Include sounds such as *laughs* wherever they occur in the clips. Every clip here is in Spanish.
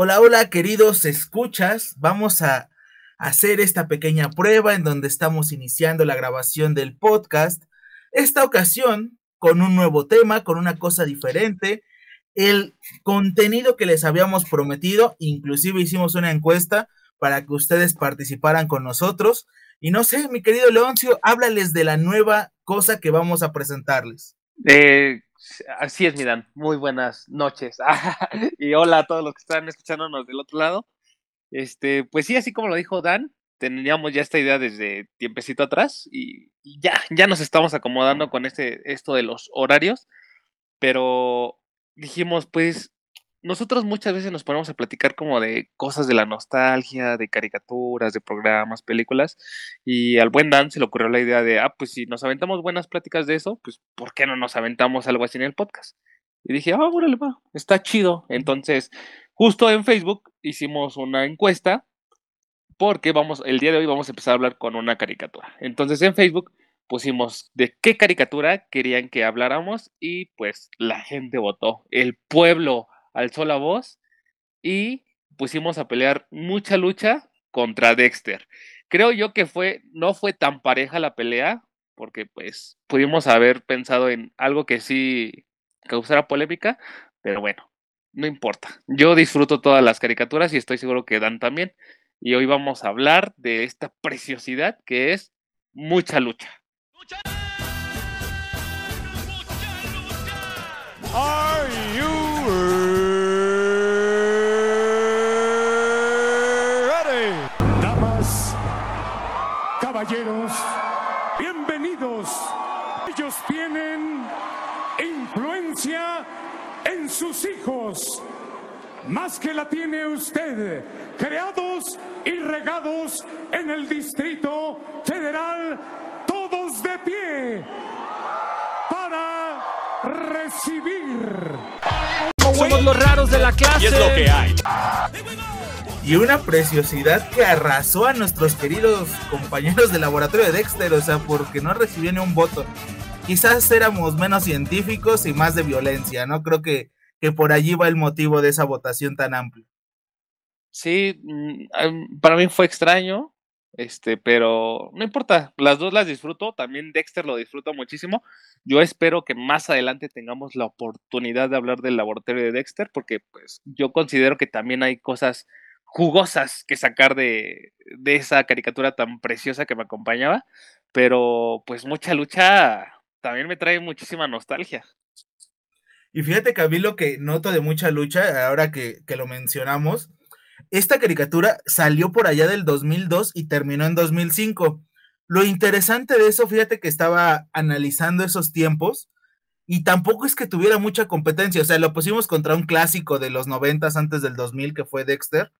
Hola, hola, queridos escuchas. Vamos a hacer esta pequeña prueba en donde estamos iniciando la grabación del podcast. Esta ocasión con un nuevo tema, con una cosa diferente. El contenido que les habíamos prometido, inclusive hicimos una encuesta para que ustedes participaran con nosotros. Y no sé, mi querido Leoncio, háblales de la nueva cosa que vamos a presentarles. Eh, así es, Miran. Muy buenas noches. *laughs* y hola a todos los que están escuchándonos del otro lado. Este, pues sí, así como lo dijo Dan, teníamos ya esta idea desde tiempecito atrás y, ya, ya nos estamos acomodando con este, esto de los horarios, pero dijimos, pues, nosotros muchas veces nos ponemos a platicar como de cosas de la nostalgia, de caricaturas, de programas, películas, y al buen Dan se le ocurrió la idea de, ah, pues si nos aventamos buenas pláticas de eso, pues ¿por qué no nos aventamos algo así en el podcast? Y dije, ah, órale, va, está chido. Entonces, justo en Facebook hicimos una encuesta porque vamos, el día de hoy vamos a empezar a hablar con una caricatura. Entonces en Facebook pusimos de qué caricatura querían que habláramos y pues la gente votó. El pueblo alzó la voz y pusimos a pelear mucha lucha contra Dexter. Creo yo que fue, no fue tan pareja la pelea, porque pues pudimos haber pensado en algo que sí causara polémica, pero bueno, no importa. Yo disfruto todas las caricaturas y estoy seguro que Dan también. Y hoy vamos a hablar de esta preciosidad que es mucha lucha. Are you más que la tiene usted, creados y regados en el Distrito Federal, todos de pie para recibir. Somos los raros de la clase. Y es lo que hay. Y una preciosidad que arrasó a nuestros queridos compañeros de laboratorio de Dexter, o sea, porque no recibió ni un voto quizás éramos menos científicos y más de violencia, ¿no? Creo que, que por allí va el motivo de esa votación tan amplia. Sí, mm, para mí fue extraño, este, pero no importa, las dos las disfruto, también Dexter lo disfruto muchísimo. Yo espero que más adelante tengamos la oportunidad de hablar del laboratorio de Dexter, porque pues yo considero que también hay cosas jugosas que sacar de, de esa caricatura tan preciosa que me acompañaba, pero pues mucha lucha también me trae muchísima nostalgia. Y fíjate que a mí lo que noto de mucha lucha, ahora que, que, lo mencionamos, esta caricatura salió por allá del 2002 y terminó en 2005. Lo interesante de eso, fíjate que estaba analizando esos tiempos y tampoco es que tuviera mucha competencia, o sea, lo pusimos contra un clásico de los 90 antes del 2000 que fue Dexter,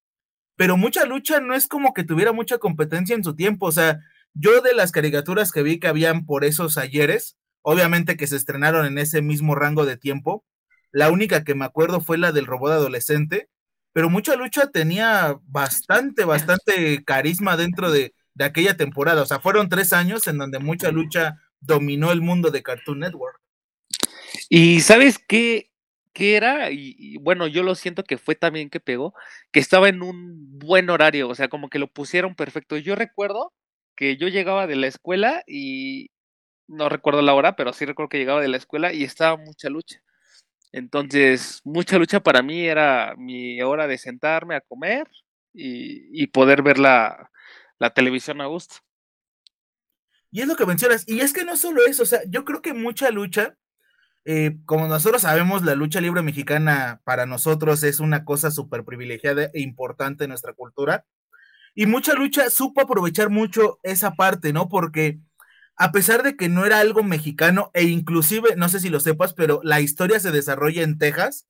pero mucha lucha no es como que tuviera mucha competencia en su tiempo, o sea, yo de las caricaturas que vi que habían por esos ayeres, obviamente que se estrenaron en ese mismo rango de tiempo. La única que me acuerdo fue la del robot adolescente, pero Mucha Lucha tenía bastante, bastante carisma dentro de, aquella temporada. O sea, fueron tres años en donde Mucha Lucha dominó el mundo de Cartoon Network. Y sabes qué, qué era, y, bueno, yo lo siento que fue también que pegó, que estaba en un buen horario, o sea, como que lo pusieron perfecto. Yo recuerdo que yo llegaba de la escuela y, no recuerdo la hora, pero sí recuerdo que llegaba de la escuela y estaba mucha lucha. Entonces, mucha lucha para mí era mi hora de sentarme a comer y, poder ver la, televisión a gusto. Y es lo que mencionas, y es que no solo eso, o sea, yo creo que mucha lucha, eh, como nosotros sabemos, la lucha libre mexicana para nosotros es una cosa súper privilegiada e importante en nuestra cultura, y mucha lucha supo aprovechar mucho esa parte, ¿no? Porque a pesar de que no era algo mexicano e inclusive, no sé si lo sepas, pero la historia se desarrolla en Texas,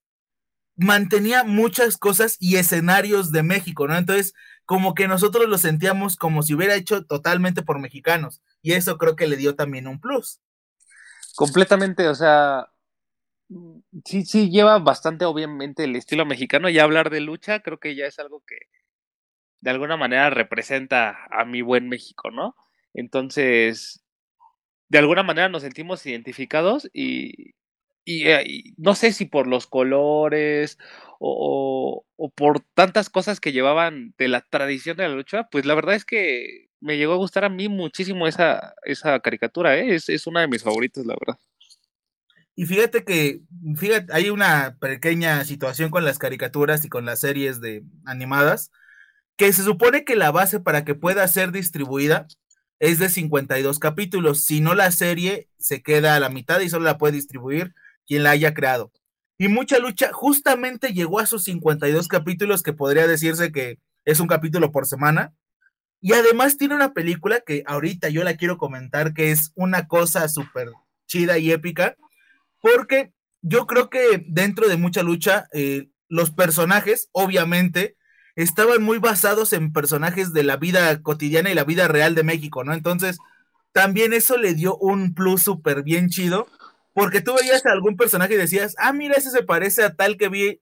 mantenía muchas cosas y escenarios de México, ¿no? Entonces, como que nosotros lo sentíamos como si hubiera hecho totalmente por mexicanos y eso creo que le dio también un plus. Completamente, o sea, sí, sí, lleva bastante obviamente el estilo mexicano y hablar de lucha creo que ya es algo que de alguna manera representa a mi buen México, ¿no? Entonces, de alguna manera nos sentimos identificados y, eh, y, no sé si por los colores o, o, por tantas cosas que llevaban de la tradición de la lucha, pues la verdad es que me llegó a gustar a mí muchísimo esa, esa caricatura, ¿eh? es, es una de mis favoritas, la verdad. Y fíjate que, fíjate, hay una pequeña situación con las caricaturas y con las series de animadas, que se supone que la base para que pueda ser distribuida es de 52 capítulos, si no la serie se queda a la mitad y solo la puede distribuir quien la haya creado. Y mucha lucha justamente llegó a sus 52 capítulos, que podría decirse que es un capítulo por semana. Y además tiene una película que ahorita yo la quiero comentar, que es una cosa súper chida y épica, porque yo creo que dentro de mucha lucha, eh, los personajes, obviamente, estaban muy basados en personajes de la vida cotidiana y la vida real de México, ¿no? Entonces, también eso le dio un plus súper bien chido, porque tú veías a algún personaje y decías, ah, mira, ese se parece a tal que vi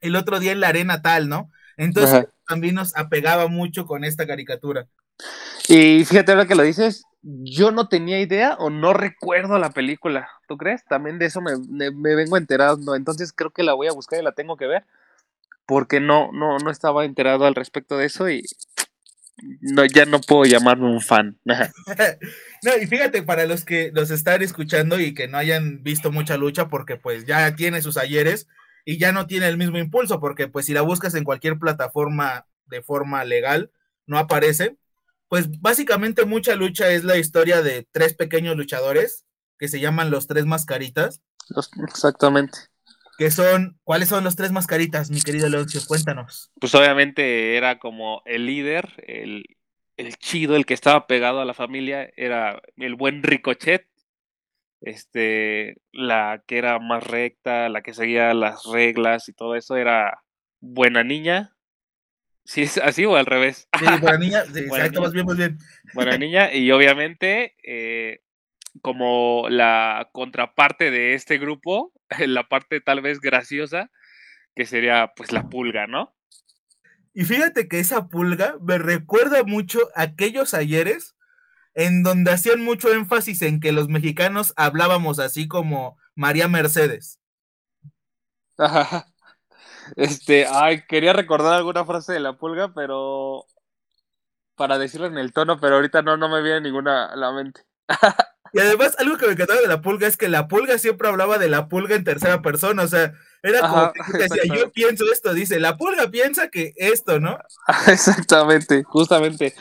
el otro día en la arena tal, ¿no? Entonces, también nos apegaba mucho con esta caricatura. Y fíjate ahora que lo dices, yo no tenía idea o no recuerdo la película. ¿Tú crees? También de eso me, me, vengo enterando. Entonces creo que la voy a buscar y la tengo que ver. Porque no, no, no estaba enterado al respecto de eso y no, ya no puedo llamarme un fan. *laughs* *laughs* no, y fíjate, para los que los están escuchando y que no hayan visto mucha lucha, porque pues ya tiene sus ayeres y ya no tiene el mismo impulso, porque pues si la buscas en cualquier plataforma de forma legal, no aparece pues básicamente mucha lucha es la historia de tres pequeños luchadores que se llaman los tres mascaritas. exactamente. Que son, ¿cuáles son los tres mascaritas, mi querido Leoncio? Cuéntanos. Pues obviamente era como el líder, el, el chido, el que estaba pegado a la familia, era el buen Ricochet, este, la que era más recta, la que seguía las reglas y todo eso era buena niña, Sí, es así o al revés. Sí, buena niña, *laughs* exacto, más bien, más bien. Buena niña, y obviamente, eh, como la contraparte de este grupo, *laughs* la parte tal vez graciosa, que sería pues la pulga, ¿no? Y fíjate que esa pulga me recuerda mucho a aquellos ayeres en donde hacían mucho énfasis en que los mexicanos hablábamos así como María Mercedes. Ajá. Este, ay, quería recordar alguna frase de la pulga, pero para decirlo en el tono, pero ahorita no, no me viene ninguna a la mente. *laughs* Y además, algo que me encantaba de la pulga es que la pulga siempre hablaba de la pulga en tercera persona, o sea, era como que decía, yo pienso esto, dice, la pulga piensa que esto, ¿no? *laughs* Exactamente, justamente.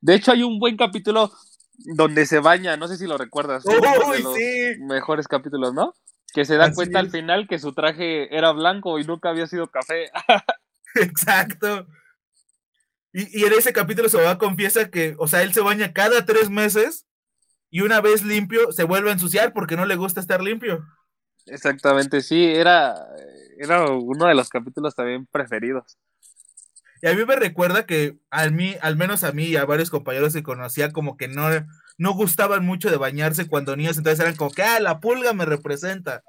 De hecho, hay un buen capítulo donde se baña, no sé si lo recuerdas. Uy, sí. Mejores capítulos, ¿no? que se da cuenta al final que su traje era blanco y nunca había sido café. *laughs* Exacto. Y, y, en ese capítulo se va confiesa que, o sea, él se baña cada tres meses y una vez limpio se vuelve a ensuciar porque no le gusta estar limpio. Exactamente, sí, era, era uno de los capítulos también preferidos. Y a mí me recuerda que a mí, al menos a mí y a varios compañeros que conocía, como que no, no gustaban mucho de bañarse cuando niños, entonces eran como que, ah, la pulga me representa.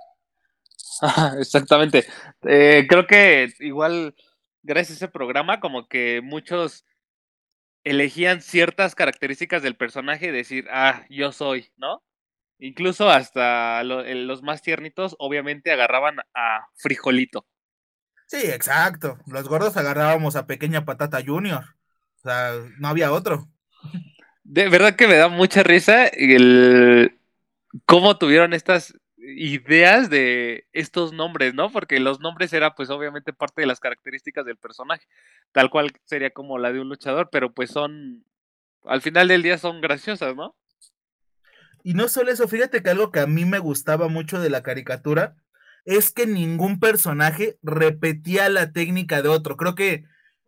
*laughs* Exactamente. Eh, creo que igual, gracias a ese programa, como que muchos elegían ciertas características del personaje y decir, ah, yo soy, ¿no? Incluso hasta los más tiernitos, obviamente, agarraban a Frijolito. Sí, exacto. Los gordos agarrábamos a Pequeña Patata Junior. O sea, no había otro. De verdad que me da mucha risa el cómo tuvieron estas ideas de estos nombres, ¿no? Porque los nombres era pues obviamente parte de las características del personaje, tal cual sería como la de un luchador, pero pues son, al final del día son graciosas, ¿no? Y no solo eso, fíjate que algo que a mí me gustaba mucho de la caricatura es que ningún personaje repetía la técnica de otro. Creo que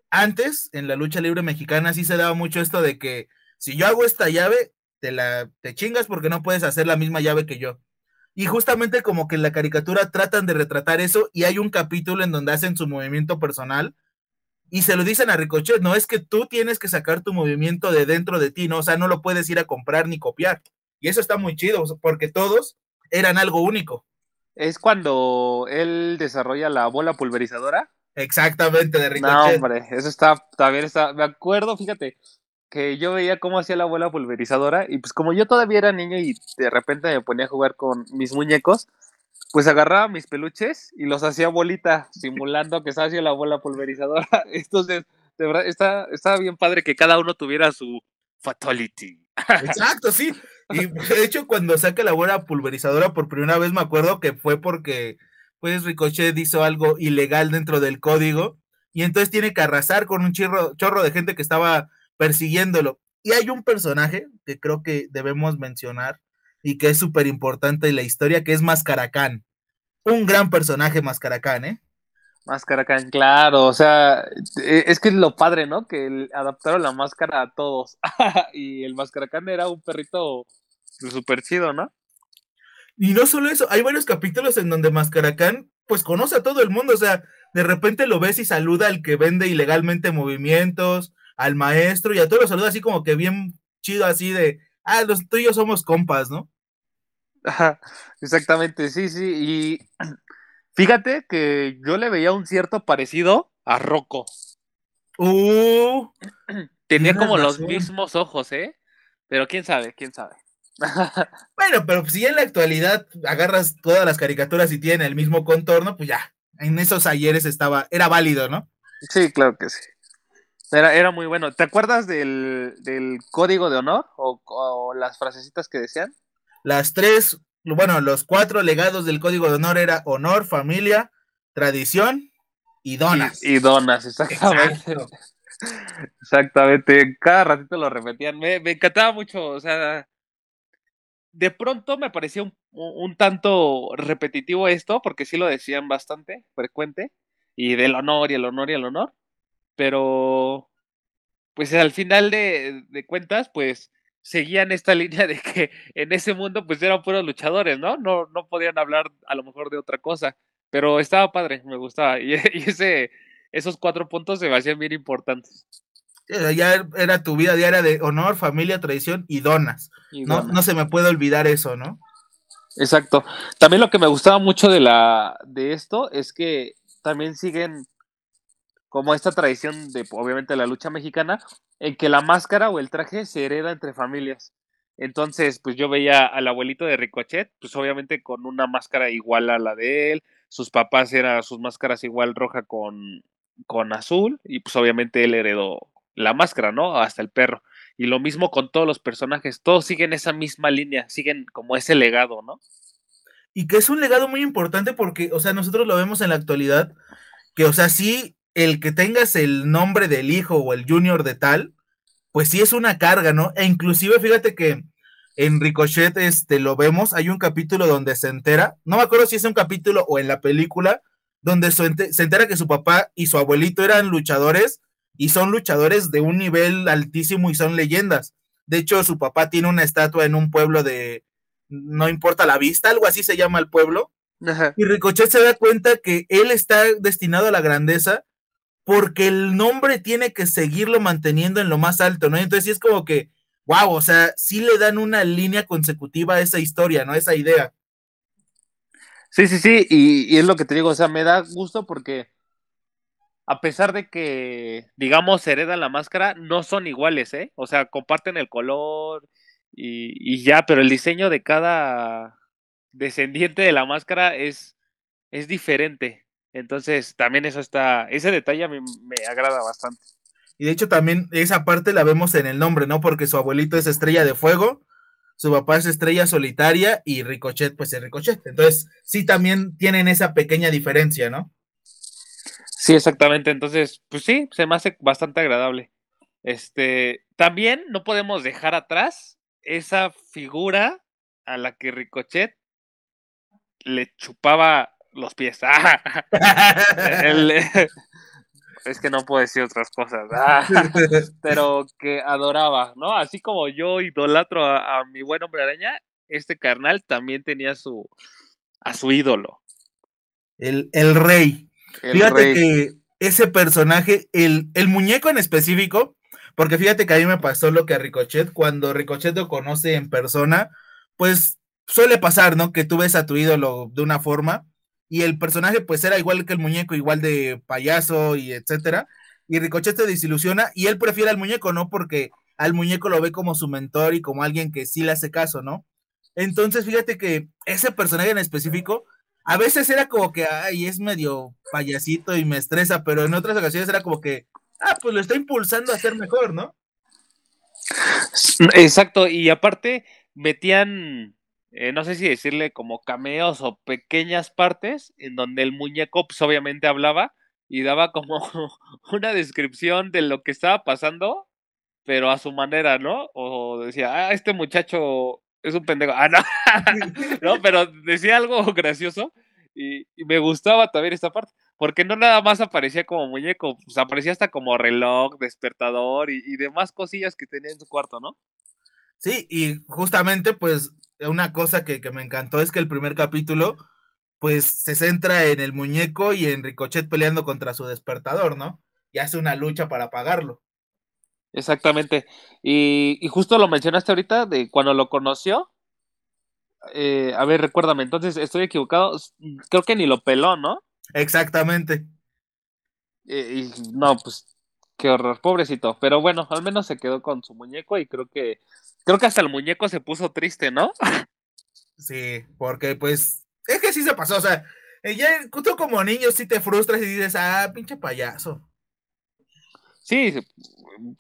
antes, en la lucha libre mexicana, sí se daba mucho esto de que si yo hago esta llave, te la te chingas porque no puedes hacer la misma llave que yo. Y justamente como que en la caricatura tratan de retratar eso y hay un capítulo en donde hacen su movimiento personal y se lo dicen a Ricochet, no es que tú tienes que sacar tu movimiento de dentro de ti, no, o sea, no lo puedes ir a comprar ni copiar. Y eso está muy chido porque todos eran algo único. Es cuando él desarrolla la bola pulverizadora. Exactamente, de Ricochet. No, hombre, eso está, también está, me acuerdo, fíjate, que yo veía cómo hacía la abuela pulverizadora y pues como yo todavía era niño y de repente me ponía a jugar con mis muñecos, pues agarraba mis peluches y los hacía bolita, simulando que estaba haciendo la bola pulverizadora. *laughs* Entonces, de verdad, está, bien padre que cada uno tuviera su fatality. Exacto, sí. Y de hecho, cuando saca la bola pulverizadora por primera vez, me acuerdo que fue porque pues Ricochet hizo algo ilegal dentro del código y entonces tiene que arrasar con un chorro, chorro de gente que estaba persiguiéndolo. Y hay un personaje que creo que debemos mencionar y que es súper importante en la historia, que es Mascaracán. Un gran personaje Mascaracán, ¿eh? Mascaracán, claro, o sea, e, es que es lo padre, ¿no? Que adaptaron la máscara a todos. *laughs* y el Mascaracán era un perrito súper chido, ¿no? Y no solo eso, hay varios capítulos en donde Mascaracán pues conoce a todo el mundo, o sea, de repente lo ves y saluda al que vende ilegalmente movimientos, al maestro y a todos los saluda así como que bien chido, así de, ah, los tuyos somos compas, ¿no? Ajá, exactamente, sí, sí, y *clears throat* fíjate que yo le veía un cierto parecido a Rocco. Uh, *clears throat* Tenía como los mismos ojos, ¿eh? Pero quién sabe, quién sabe. *laughs* bueno, pero si en la actualidad agarras todas las caricaturas y tienen el mismo contorno, pues ya, en esos ayeres estaba, era válido, ¿no? Sí, claro que sí. Era, era muy bueno. ¿Te acuerdas del, código de honor o, las frasecitas que decían? Las tres, bueno, los cuatro legados del código de honor era honor, familia, tradición y donas. Y, donas, exactamente. *laughs* Exactamente. Cada ratito lo repetían. Me, me encantaba mucho, o sea, de pronto me parecía un, tanto repetitivo esto, porque sí lo decían bastante frecuente, y del honor y el honor y el honor, pero pues al final de, cuentas, pues seguían esta *laughs* línea de que en ese mundo pues eran puros luchadores, ¿no? No, no podían hablar a lo mejor de otra cosa, pero estaba padre, me gustaba, y, *laughs* y ese, esos cuatro puntos se me hacían bien importantes ya era tu vida diaria de honor, familia, tradición y donas. no, no se me puede olvidar eso, ¿no? Exacto. También lo que me gustaba mucho de la de esto es que también siguen como esta tradición de obviamente la lucha mexicana en que la máscara o el traje se hereda entre familias. Entonces, pues yo veía al abuelito de Ricochet, pues obviamente con una máscara igual a la de él, sus papás eran sus máscaras igual roja con, con azul y pues obviamente él heredó la máscara, ¿no? Hasta el perro. Y lo mismo con todos los personajes, todos siguen esa misma línea, siguen como ese legado, ¿no? Y que es un legado muy importante porque, o sea, nosotros lo vemos en la actualidad, que, o sea, sí, el que tengas el nombre del hijo o el junior de tal, pues sí es una carga, ¿no? E inclusive, fíjate que en Ricochet este, lo vemos, hay un capítulo donde se entera, no me acuerdo si es un capítulo o en la película, donde se entera que su papá y su abuelito eran luchadores y son luchadores de un nivel altísimo y son leyendas. De hecho, su papá tiene una estatua en un pueblo de no importa la vista, algo así se llama el pueblo. Y Ricochet se da cuenta que él está destinado a la grandeza porque el nombre tiene que seguirlo manteniendo en lo más alto, ¿no? Entonces sí es como que, wow, o sea, sí le dan una línea consecutiva a esa historia, ¿no? Esa idea. Sí, sí, sí, y, y es lo que te digo, o sea, me da gusto porque a pesar de que, digamos, heredan la máscara, no son iguales, ¿eh? O sea, comparten el color y, ya, pero el diseño de cada descendiente de la máscara es, es diferente. Entonces, también eso está, ese detalle a mí me agrada bastante. Y de hecho también esa parte la vemos en el nombre, ¿no? Porque su abuelito es estrella de fuego, su papá es estrella solitaria y Ricochet pues es Ricochet. Entonces, sí también tienen esa pequeña diferencia, ¿no? Sí, exactamente. Entonces, pues sí, se me hace bastante agradable. Este, también no podemos dejar atrás esa figura a la que Ricochet le chupaba los pies. *laughs* es que no puedo decir otras cosas. *laughs* pero que adoraba, ¿no? Así como yo idolatro a, a, mi buen hombre araña, este carnal también tenía su a su ídolo. El, el rey. fíjate que ese personaje, el, el muñeco en específico, porque fíjate que a mí me pasó lo que a Ricochet, cuando Ricochet lo conoce en persona, pues suele pasar, ¿no? Que tú ves a tu ídolo de una forma y el personaje pues era igual que el muñeco, igual de payaso y etcétera, y Ricochet te desilusiona y él prefiere al muñeco, ¿no? Porque al muñeco lo ve como su mentor y como alguien que sí le hace caso, ¿no? Entonces, fíjate que ese personaje en específico a veces era como que, ay, es medio payasito y me estresa, pero en otras ocasiones era como que, ah, pues lo está impulsando a ser mejor, ¿no? Exacto, y aparte metían, eh, no sé si decirle como cameos o pequeñas partes en donde el muñeco pues obviamente hablaba y daba como *laughs* una descripción de lo que estaba pasando, pero a su manera, ¿no? O decía, ah, este muchacho es un pendejo. Ah, no, *laughs* no pero decía algo *laughs* gracioso y, me gustaba también esta parte, porque no nada más aparecía como muñeco, pues aparecía hasta como reloj, despertador y, y demás cosillas que tenía en su cuarto, ¿no? Sí, y justamente pues una cosa que, que me encantó es que el primer capítulo pues se centra en el muñeco y en Ricochet peleando contra su despertador, ¿no? Y hace una lucha para apagarlo. Exactamente. Y, y justo lo mencionaste ahorita de cuando lo conoció. Eh, a ver, recuérdame, entonces estoy equivocado. Creo que ni lo peló, ¿no? Exactamente. Eh, y no, pues qué horror, pobrecito. Pero bueno, al menos se quedó con su muñeco y creo que creo que hasta el muñeco se puso triste, ¿no? Sí, porque pues es que sí se pasó, o sea, eh, ya tú como niño sí te frustras y dices, ah, pinche payaso. Sí,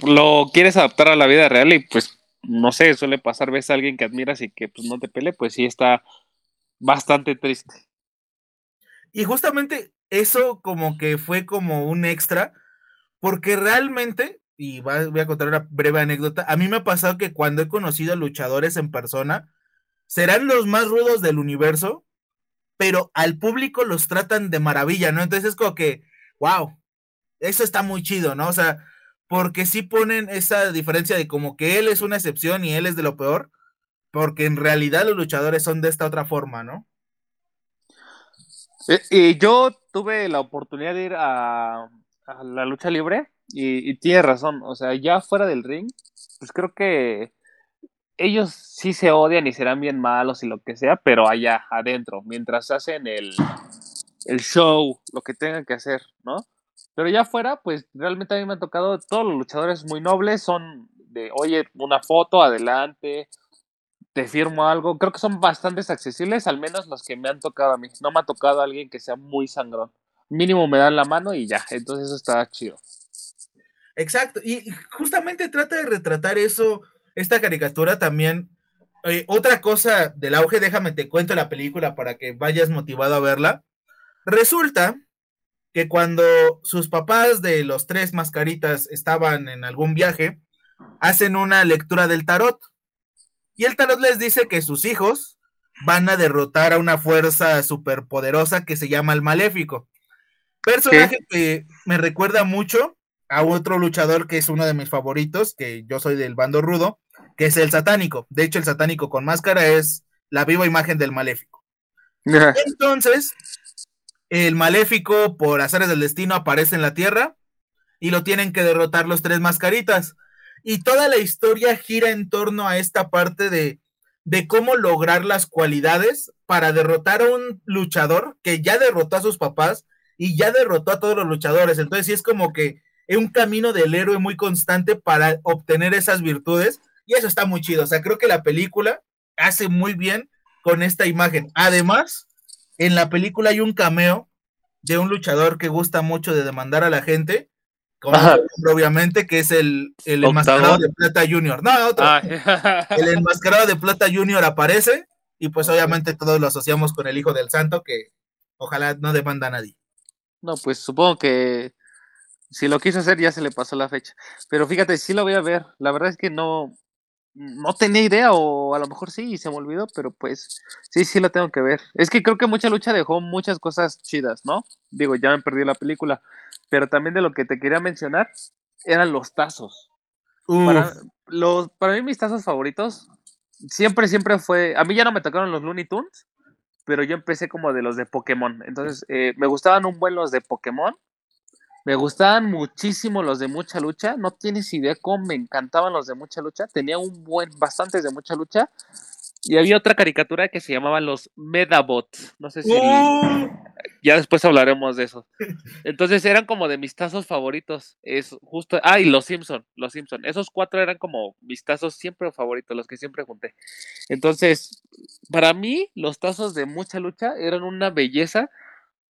lo quieres adaptar a la vida real y pues, no sé, suele pasar, ves a alguien que admiras y que pues no te pele, pues sí está bastante triste. Y justamente eso como que fue como un extra, porque realmente, y voy a contar una breve anécdota, a mí me ha pasado que cuando he conocido luchadores en persona, serán los más rudos del universo, pero al público los tratan de maravilla, ¿no? Entonces es como que, wow, eso está muy chido, ¿no? O sea, porque sí ponen esa diferencia de como que él es una excepción y él es de lo peor, porque en realidad los luchadores son de esta otra forma, ¿no? Y yo tuve la oportunidad de ir a, la lucha libre y, tiene razón, o sea, ya fuera del ring, pues creo que ellos sí se odian y serán bien malos y lo que sea, pero allá adentro, mientras hacen el, el show, lo que tengan que hacer, ¿no? Pero ya afuera, pues realmente a mí me han tocado todos los luchadores muy nobles, son de, oye, una foto, adelante, te firmo algo. Creo que son bastante accesibles, al menos los que me han tocado a mí. No me ha tocado alguien que sea muy sangrón. Mínimo me dan la mano y ya, entonces eso está chido. Exacto, y justamente trata de retratar eso esta caricatura también. Eh, otra cosa del auge, déjame te cuento la película para que vayas motivado a verla. Resulta que cuando sus papás de los tres mascaritas estaban en algún viaje, hacen una lectura del tarot. Y el tarot les dice que sus hijos van a derrotar a una fuerza superpoderosa que se llama el Maléfico. Personaje que me recuerda mucho a otro luchador que es uno de mis favoritos, que yo soy del bando rudo, que es el satánico. De hecho, el satánico con máscara es la viva imagen del maléfico. Entonces, el maléfico, por azares del destino, aparece en la tierra y lo tienen que derrotar los tres mascaritas. Y toda la historia gira en torno a esta parte de, de cómo lograr las cualidades para derrotar a un luchador que ya derrotó a sus papás y ya derrotó a todos los luchadores. Entonces, sí es como que es un camino del héroe muy constante para obtener esas virtudes y eso está muy chido. O sea, creo que la película hace muy bien con esta imagen. Además, en la película hay un cameo de un luchador que gusta mucho de demandar a la gente, obviamente, que es el, el enmascarado de Plata Junior. No, otro. Ah. el enmascarado de Plata Junior aparece y pues obviamente todos lo asociamos con el hijo del santo que ojalá no demanda a nadie. No, pues supongo que si lo quiso hacer ya se le pasó la fecha. Pero fíjate, sí lo voy a ver. La verdad es que no, no tenía idea, o a lo mejor sí, y se me olvidó, pero pues sí, sí lo tengo que ver. Es que creo que mucha lucha dejó muchas cosas chidas, ¿no? Digo, ya me perdí la película, pero también de lo que te quería mencionar eran los tazos. Para, los, para mí mis tazos favoritos siempre, siempre fue, a mí ya no me tocaron los Looney Tunes, pero yo empecé como de los de Pokémon. Entonces, eh, me gustaban un buen los de Pokémon me gustaban muchísimo los de mucha lucha. No tienes idea cómo me encantaban los de mucha lucha. Tenía un buen, bastantes de mucha lucha. Y había otra caricatura que se llamaba los Medabots. No sé si. ¡Uh! Ya después hablaremos de eso. Entonces eran como de mis tazos favoritos. Es justo. Ah, y los Simpson. Los Simpson. Esos cuatro eran como mis tazos siempre favoritos, los que siempre junté. Entonces, para mí, los tazos de mucha lucha eran una belleza.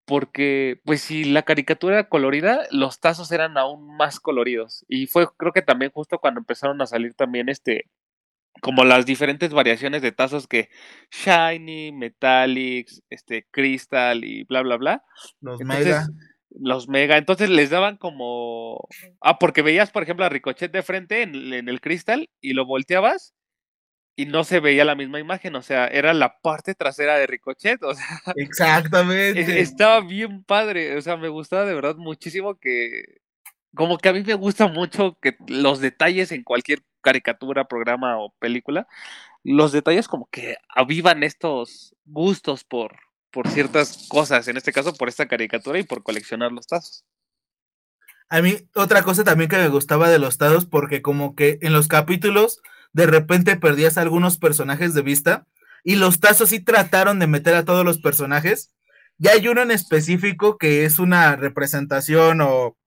Porque, pues, si la caricatura era colorida, los tazos eran aún más coloridos. Y fue, creo que también justo cuando empezaron a salir también este, como las diferentes variaciones de tazos que Shiny, Metallics, este, Crystal y bla, bla, bla. Los Entonces, Mega. Los Mega, entonces les daban como... Ah, porque veías, por ejemplo, a Ricochet de frente en, el- en el Crystal y lo volteabas y no se veía la misma imagen, o sea, era la parte trasera de Ricochet, o sea, *laughs* Exactamente. estaba bien padre, o sea, me gustaba de verdad muchísimo que... Como que a mí me gusta mucho que los detalles en cualquier caricatura, programa o película, los detalles como que avivan estos gustos por, por ciertas cosas, en este caso por esta caricatura y por coleccionar los tazos. A mí, otra cosa también que me gustaba de los tazos, porque como que en los capítulos de repente perdías algunos personajes de vista y los tazos sí trataron de meter a todos los personajes. Y hay uno en específico que es una representación o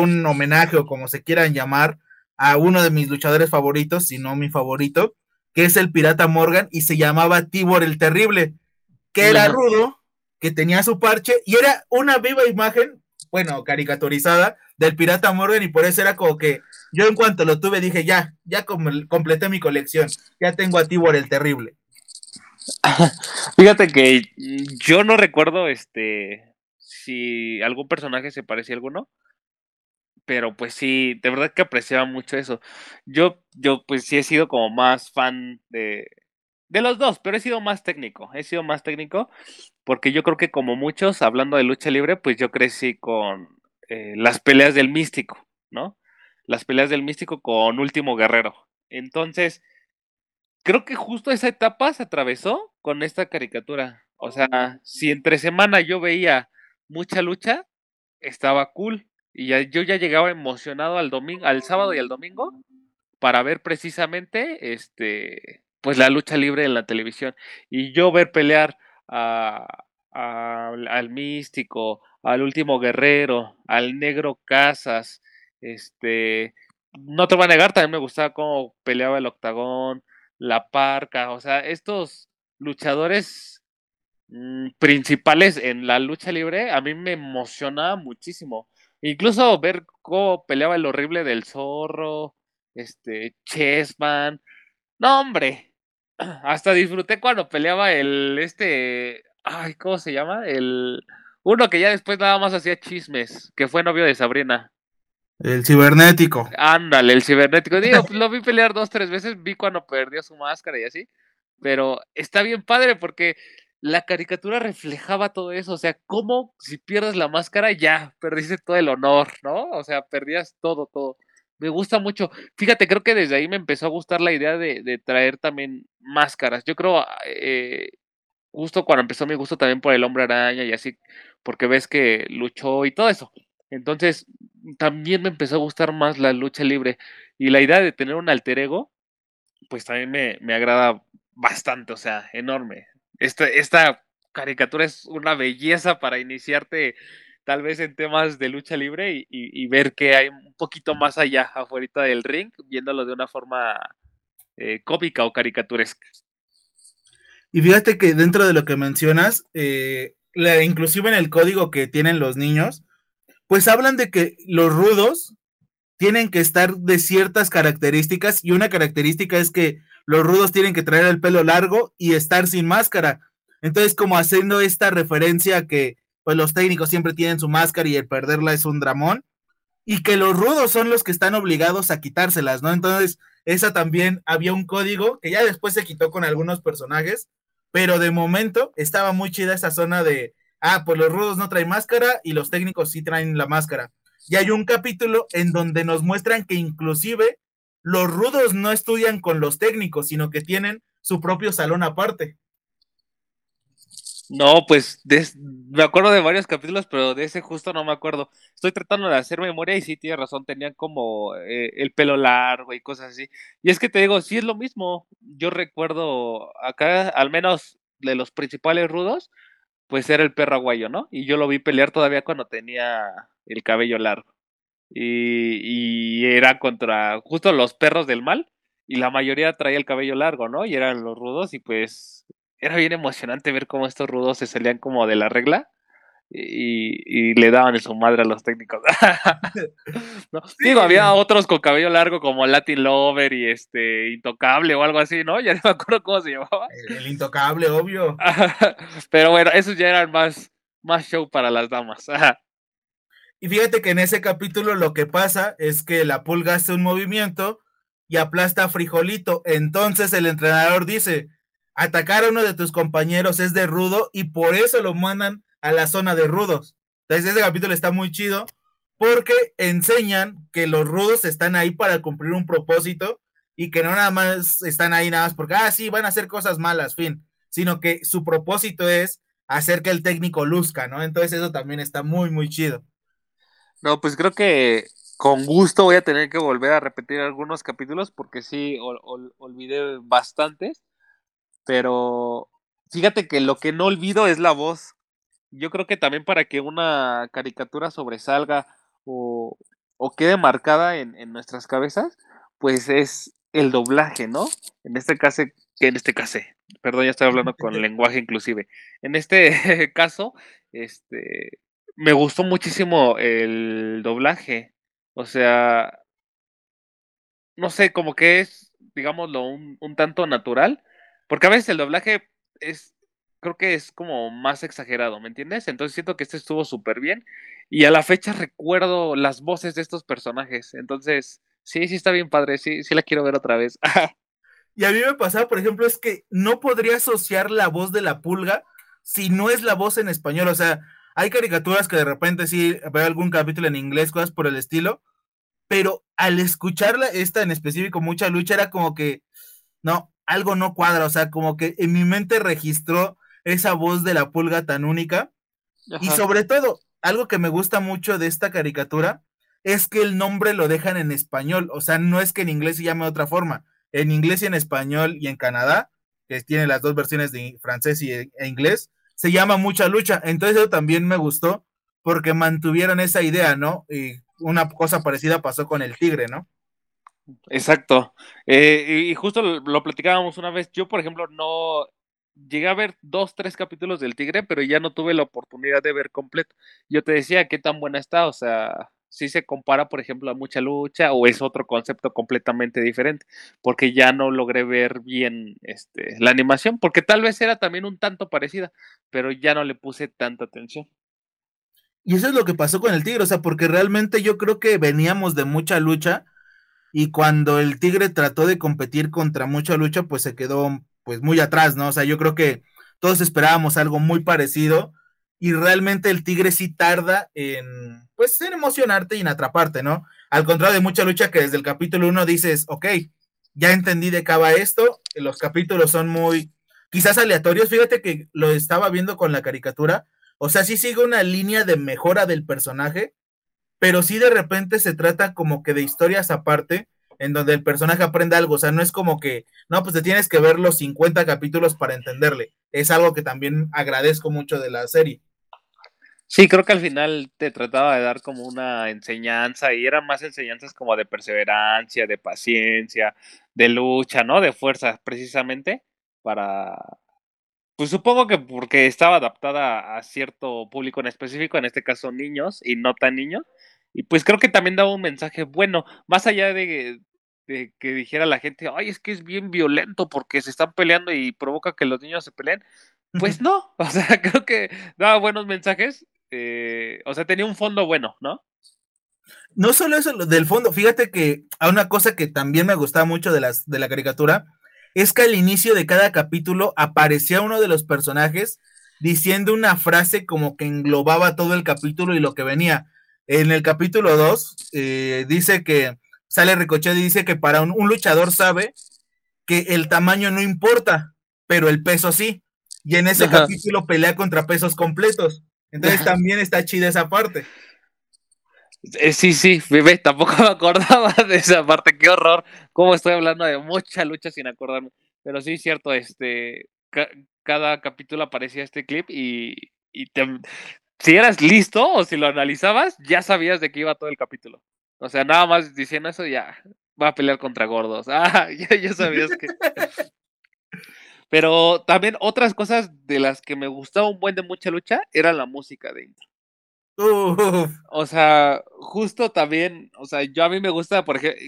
un homenaje o como se quieran llamar a uno de mis luchadores favoritos, si no mi favorito, que es el pirata Morgan y se llamaba Tibor el Terrible, que era rudo, que tenía su parche y era una viva imagen, bueno, caricaturizada del pirata Morgan y por eso era como que yo en cuanto lo tuve dije, ya, ya completé mi colección, ya tengo a Tibor el Terrible. *laughs* Fíjate que yo no recuerdo este si algún personaje se parecía a alguno, pero pues sí, de verdad que apreciaba mucho eso. Yo, yo pues sí he sido como más fan de, de los dos, pero he sido más técnico, he sido más técnico porque yo creo que como muchos, hablando de lucha libre, pues yo crecí con eh, las peleas del místico, ¿no? Las peleas del místico con Último Guerrero. Entonces, creo que justo esa etapa se atravesó con esta caricatura. O sea, si entre semana yo veía mucha lucha, estaba cool. Y ya, yo ya llegaba emocionado al domingo, al sábado y al domingo para ver precisamente este pues la lucha libre en la televisión. Y yo ver pelear al místico, al último guerrero, al negro Casas, este no te voy a negar, también me gustaba cómo peleaba el octagón, la parca, o sea, estos luchadores mm, principales en la lucha libre a mí me emocionaba muchísimo. Incluso ver cómo peleaba el horrible del zorro, este, Chessman. No, hombre. *clears throat* Hasta disfruté cuando peleaba el, este, ay, ¿cómo se llama? El, uno que ya después nada más hacía chismes, que fue novio de Sabrina. El cibernético. Ándale, el cibernético. Digo, *laughs* pues, lo vi pelear dos, tres veces, vi cuando perdió su máscara y así. Pero está bien padre porque la caricatura reflejaba todo eso. O sea, cómo si pierdes la máscara ya perdiste todo el honor, ¿no? O sea, perdías todo, todo. Me gusta mucho. Fíjate, creo que desde ahí me empezó a gustar la idea de, traer también máscaras. Yo creo, eh, justo cuando empezó mi gusto también por el hombre araña y así, porque ves que luchó y todo eso. Entonces, también me empezó a gustar más la lucha libre. Y la idea de tener un alter ego, pues también me, me agrada bastante, o sea, enorme. Esta, caricatura es una belleza para iniciarte tal vez en temas de lucha libre y, ver que hay un poquito más allá, afuera del ring, viéndolo de una forma eh, cómica o caricaturesca. Y fíjate que dentro de lo que mencionas, eh, inclusive en el código que tienen los niños, pues hablan de que los rudos tienen que estar de ciertas características y una característica es que los rudos tienen que traer el pelo largo y estar sin máscara. Entonces, como haciendo esta referencia que pues los técnicos siempre tienen su máscara y el perderla es un dramón y que los rudos son los que están obligados a quitárselas, ¿no? Entonces, esa también había un código que ya después se quitó con algunos personajes, pero de momento estaba muy chida esa zona de, ah, pues los rudos no traen máscara y los técnicos sí traen la máscara. Y hay un capítulo en donde nos muestran que inclusive los rudos no estudian con los técnicos, sino que tienen su propio salón aparte. No, pues me acuerdo de varios capítulos, pero de ese justo no me acuerdo. Estoy tratando de hacer memoria y sí, tiene razón, tenían como eh, el pelo largo y cosas así. Y es que te digo, sí es lo mismo. Yo recuerdo acá, al menos de los principales rudos, pues era el perro aguayo, ¿no? Y yo lo vi pelear todavía cuando tenía el cabello largo. Y, y era contra justo los perros del mal. Y la mayoría traía el cabello largo, ¿no? Y eran los rudos y pues era bien emocionante ver cómo estos rudos se salían como de la regla y, le daban en su madre a los técnicos. *laughs* Digo, había otros con cabello largo como Latin Lover y este Intocable o algo así, ¿no? *laughs* Ya no me acuerdo cómo se llamaba. El, Intocable, obvio. *laughs* Pero bueno, esos ya eran más, más show para las damas. Y fíjate que en ese capítulo lo que pasa es que la pulga hace un movimiento y aplasta a Frijolito. Entonces el entrenador dice, atacar a uno de tus compañeros es de rudo y por eso lo mandan a la zona de rudos. Entonces ese capítulo está muy chido porque enseñan que los rudos están ahí para cumplir un propósito y que no nada más están ahí nada más porque, ah, sí, van a hacer cosas malas, fin, sino que su propósito es hacer que el técnico luzca, ¿no? Entonces eso también está muy, muy chido. No, pues creo que con gusto voy a tener que volver a repetir algunos capítulos porque sí, olvidé bastantes, pero fíjate que lo que no olvido es la voz. Yo creo que también para que una caricatura sobresalga o, quede marcada en, en, nuestras cabezas, pues es el doblaje, ¿no? En este caso, en este caso, perdón, ya estoy hablando con *laughs* lenguaje inclusive. En este *laughs* caso, este, me gustó muchísimo el doblaje. O sea, no sé, como que es, digámoslo, un, tanto natural, porque a veces el doblaje es, creo que es como más exagerado, ¿me entiendes? Entonces siento que este estuvo súper bien y a la fecha recuerdo las voces de estos personajes. Entonces, sí, sí está bien padre, sí, sí la quiero ver otra vez. *laughs* y a mí me pasaba, por ejemplo, es que no podría asociar la voz de la pulga si no es la voz en español. O sea, hay caricaturas que de repente sí veo algún capítulo en inglés, cosas por el estilo, pero al escucharla, esta en específico, mucha lucha, era como que, no, algo no cuadra, o sea, como que en mi mente registró esa voz de la pulga tan única. Y sobre todo, algo que me gusta mucho de esta caricatura es que el nombre lo dejan en español, o sea, no es que en inglés se llame de otra forma, en inglés y en español y en Canadá, que tiene las dos versiones de francés y e inglés, se llama mucha lucha, entonces eso también me gustó porque mantuvieron esa idea, ¿no? Y una cosa parecida pasó con el tigre, ¿no? Exacto. Eh, y justo lo, platicábamos una vez. Yo, por ejemplo, no llegué a ver dos, tres capítulos del Tigre, pero ya no tuve la oportunidad de ver completo. Yo te decía qué tan buena está, o sea, si se compara, por ejemplo, a mucha lucha o es otro concepto completamente diferente, porque ya no logré ver bien este, la animación, porque tal vez era también un tanto parecida, pero ya no le puse tanta atención. Y eso es lo que pasó con el Tigre, o sea, porque realmente yo creo que veníamos de mucha lucha y cuando el Tigre trató de competir contra mucha lucha, pues se quedó pues muy atrás, ¿no? O sea, yo creo que todos esperábamos algo muy parecido y realmente el Tigre sí tarda en, pues, en emocionarte y en atraparte, ¿no? Al contrario de mucha lucha que desde el capítulo 1 dices, ok, ya entendí de qué va esto, los capítulos son muy, quizás aleatorios, fíjate que lo estaba viendo con la caricatura, o sea, sí sigue una línea de mejora del personaje, pero sí de repente se trata como que de historias aparte, en donde el personaje aprende algo. O sea, no es como que, no, pues te tienes que ver los 50 capítulos para entenderle. Es algo que también agradezco mucho de la serie. Sí, creo que al final te trataba de dar como una enseñanza y eran más enseñanzas como de perseverancia, de paciencia, de lucha, ¿no? De fuerza, precisamente, para, pues supongo que porque estaba adaptada a cierto público en específico, en este caso niños y no tan niños. Y pues creo que también daba un mensaje bueno, más allá de, que dijera la gente, ay, es que es bien violento porque se están peleando y provoca que los niños se peleen. Pues no, *laughs* o sea, creo que daba buenos mensajes, eh, o sea, tenía un fondo bueno, ¿no? No solo eso del fondo, fíjate que a una cosa que también me gustaba mucho de, las, de la caricatura es que al inicio de cada capítulo aparecía uno de los personajes diciendo una frase como que englobaba todo el capítulo y lo que venía. En el capítulo 2 eh, dice que sale Ricochet y dice que para un, luchador sabe que el tamaño no importa, pero el peso sí. y en ese capítulo pelea contra pesos completos. Entonces también está chida esa parte. Eh, sí, sí, bebé, tampoco *laughs* me acordaba de esa parte, qué horror. Cómo estoy hablando de mucha lucha sin acordarme. Pero sí, cierto, este, cada capítulo aparecía este clip y, y te, si eras listo o si lo analizabas, ya sabías de qué iba todo el capítulo. O sea, nada más diciendo eso, ya va a pelear contra gordos. *laughs* Ah, ya, sabías que. Pero también otras cosas de las que me gustaba un buen de mucha lucha era la música de intro. O sea, justo también, o sea, yo a mí me gusta, por ejemplo,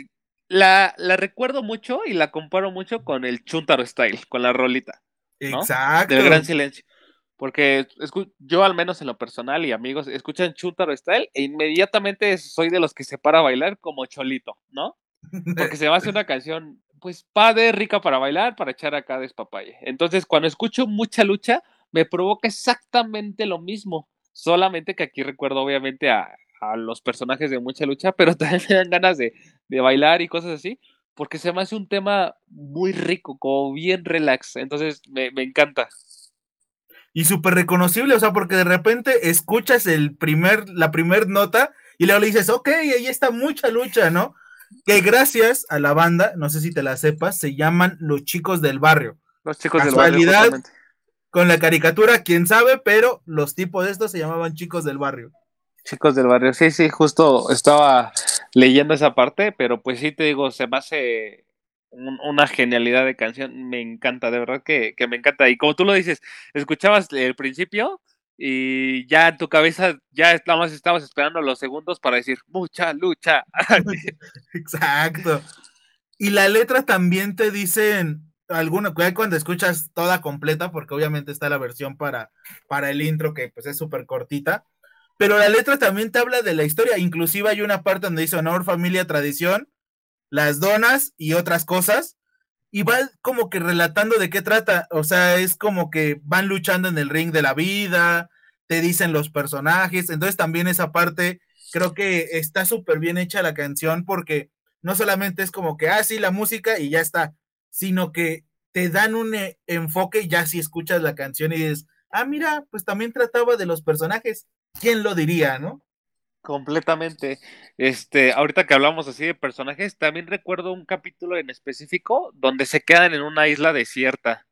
la, la recuerdo mucho y la comparo mucho con el Chuntaro Style, con la rolita. Exacto. Del gran silencio. Porque yo, al menos en lo personal y amigos, escuchan Chuntaro Style e inmediatamente soy de los que se para a bailar como Cholito, ¿no? Porque se me hace una canción, pues, padre, rica para bailar, para echar acá despapalle. Entonces, cuando escucho mucha lucha, me provoca exactamente lo mismo. Solamente que aquí recuerdo, obviamente, a, los personajes de mucha lucha, pero *laughs* también me dan ganas de, de bailar y cosas así porque se me hace un tema muy rico, como bien relax. Entonces me, me encanta y súper reconocible, o sea, porque de repente escuchas el primer, la primer nota y luego le dices, ok, ahí está mucha lucha, ¿no? Que gracias a la banda, no sé si te la sepas, se llaman Los Chicos del Barrio. Los Chicos del Barrio. Con la caricatura, quién sabe, pero los tipos de estos se llamaban Chicos del Barrio. Chicos del Barrio, sí, sí, justo estaba leyendo esa parte, pero pues sí te digo, se me hace una genialidad de canción, me encanta, de verdad que, me encanta. Y como tú lo dices, escuchabas el principio y ya en tu cabeza ya más estabas esperando los segundos para decir mucha lucha. *laughs* *laughs* Exacto. Y la letra también te dicen alguna cuando escuchas toda completa, porque obviamente está la versión para, para el intro que pues es súper cortita. Pero la letra también te habla de la historia. Inclusive hay una parte donde dice honor, familia, tradición las donas y otras cosas. Y va como que relatando de qué trata. O sea, es como que van luchando en el ring de la vida, te dicen los personajes. Entonces también esa parte, creo que está súper bien hecha la canción porque no solamente es como que, ah, sí, la música y ya está, sino que te dan un eh, enfoque ya si escuchas la canción y dices, ah, mira, pues también trataba de los personajes. ¿Quién lo diría, no? Completamente. Este, ahorita que hablamos así de personajes, también recuerdo un capítulo en específico donde se quedan en una isla desierta.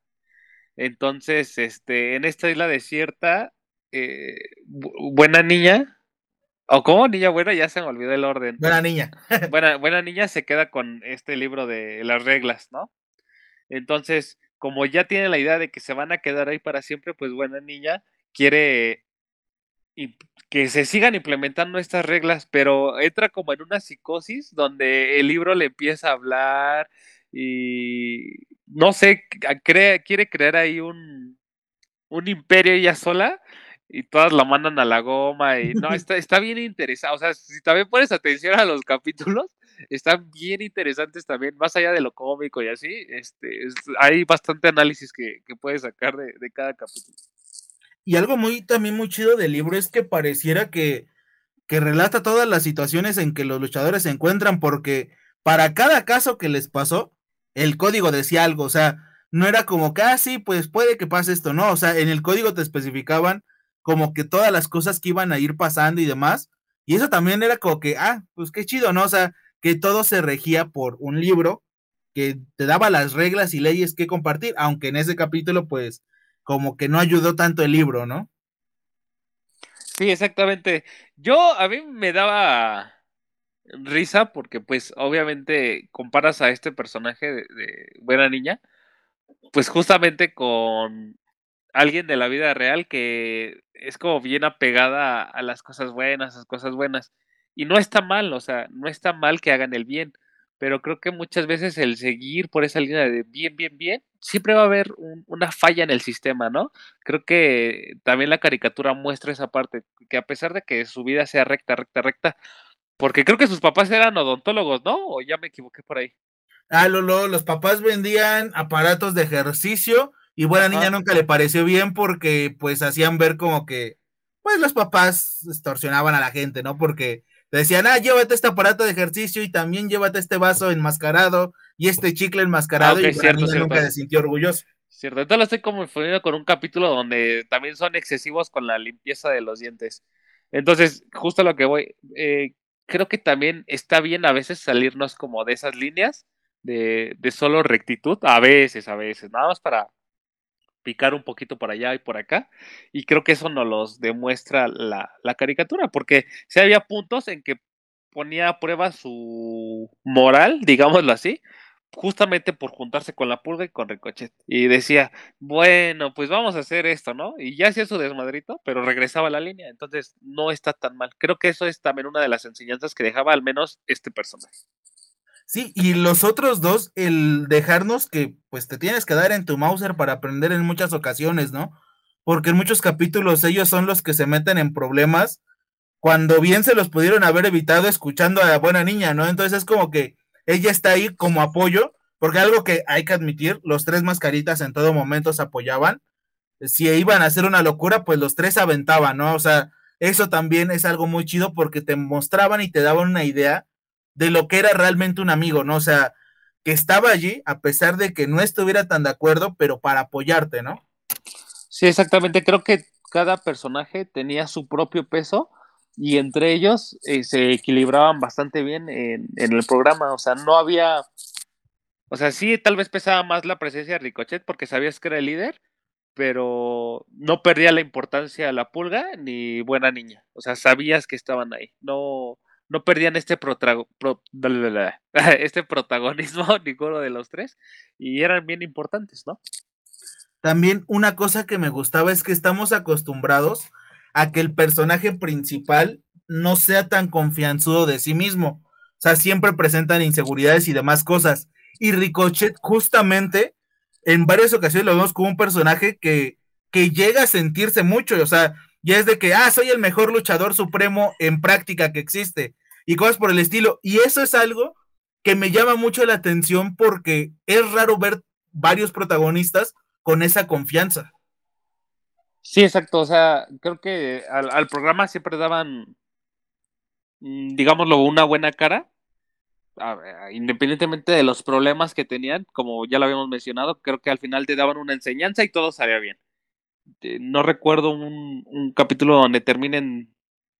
Entonces, este, en esta isla desierta, eh, buena niña, o como niña buena, ya se me olvidó el orden. Buena niña. *laughs* buena, buena niña se queda con este libro de las reglas, ¿no? Entonces, como ya tiene la idea de que se van a quedar ahí para siempre, pues buena niña quiere que se sigan implementando estas reglas, pero entra como en una psicosis donde el libro le empieza a hablar y no sé, quiere crear ahí un, un imperio ella sola y todas la mandan a la goma y no, está, está bien interesante, o sea, si también pones atención a los capítulos, están bien interesantes también, más allá de lo cómico y así, este, hay bastante análisis que, que puedes sacar de, de cada capítulo. Y algo muy también muy chido del libro es que pareciera que, que relata todas las situaciones en que los luchadores se encuentran, porque para cada caso que les pasó, el código decía algo, o sea, no era como que, ah, pues puede que pase esto, no, o sea, en el código te especificaban como que todas las cosas que iban a ir pasando y demás, y eso también era como que, ah, pues qué chido, ¿no? O sea, que todo se regía por un libro que te daba las reglas y leyes que compartir, aunque en ese capítulo, pues, como que no ayudó tanto el libro, ¿no? Sí, exactamente. Yo, a mí me daba risa porque pues obviamente comparas a este personaje de, Buena Niña, pues justamente con alguien de la vida real que es como bien apegada a, a las cosas buenas, a las cosas buenas. Y no está mal, o sea, no está mal que hagan el bien pero creo que muchas veces el seguir por esa línea de bien, bien, bien, siempre va a haber una falla en el sistema, ¿no? Creo que también la caricatura muestra esa parte, que a pesar de que su vida sea recta, recta, recta, porque creo que sus papás eran odontólogos, ¿no? O ya me equivoqué por ahí. Ah, Lolo, los papás vendían aparatos de ejercicio y buena niña nunca le pareció bien porque pues hacían ver como que pues los papás extorsionaban a la gente, ¿no? Porque te decían, ah, llévate este aparato de ejercicio y también llévate este vaso enmascarado y este chicle enmascarado. y cierto, nunca se sintió orgulloso. Cierto, entonces lo estoy confundiendo con un capítulo donde también son excesivos con la limpieza de los dientes. Entonces, justo a lo que voy, eh, creo que también está bien a veces salirnos como de esas líneas de, de solo rectitud, a veces, a veces, nada más para picar un poquito por allá y por acá. Y creo que eso nos los demuestra la, la caricatura, porque si había puntos en que ponía a prueba su moral, digámoslo así, justamente por juntarse con la pulga y con Ricochet. Y decía, bueno, pues vamos a hacer esto, ¿no? Y ya hacía su desmadrito, pero regresaba a la línea, entonces no está tan mal. Creo que eso es también una de las enseñanzas que dejaba al menos este personaje. Sí, y los otros dos, el dejarnos que pues te tienes que dar en tu Mauser para aprender en muchas ocasiones, ¿no? Porque en muchos capítulos ellos son los que se meten en problemas cuando bien se los pudieron haber evitado escuchando a la buena niña, ¿no? Entonces es como que ella está ahí como apoyo, porque algo que hay que admitir, los tres mascaritas en todo momento se apoyaban. Si iban a hacer una locura, pues los tres aventaban, ¿no? O sea, eso también es algo muy chido porque te mostraban y te daban una idea de lo que era realmente un amigo, ¿no? O sea, que estaba allí a pesar de que no estuviera tan de acuerdo, pero para apoyarte, ¿no? Sí, exactamente. Creo que cada personaje tenía su propio peso y entre ellos eh, se equilibraban bastante bien en, el programa, o sea, no había, o sea, sí, tal vez pesaba más la presencia de Ricochet porque sabías que era el líder, pero no perdía la importancia la pulga ni buena niña, o sea, sabías que estaban ahí, no, no perdían este, *laughs* este protagonismo *laughs* ninguno de los tres y eran bien importantes, ¿no? También una cosa que me gustaba es que estamos acostumbrados a que el personaje principal no sea tan confianzudo de sí mismo. O sea, siempre presentan inseguridades y demás cosas. Y Ricochet, justamente, en varias ocasiones lo vemos como un personaje que, que llega a sentirse mucho. O sea, ya es de que, ah, soy el mejor luchador supremo en práctica que existe. Y cosas por el estilo. Y eso es algo que me llama mucho la atención porque es raro ver varios protagonistas con esa confianza. Sí, exacto. O sea, creo que al, programa siempre daban, mm, digámoslo, una buena cara. independientemente de los problemas que tenían, como ya lo habíamos mencionado, creo que al final te daban una enseñanza y todo salía bien. Eh, no recuerdo un, capítulo donde terminen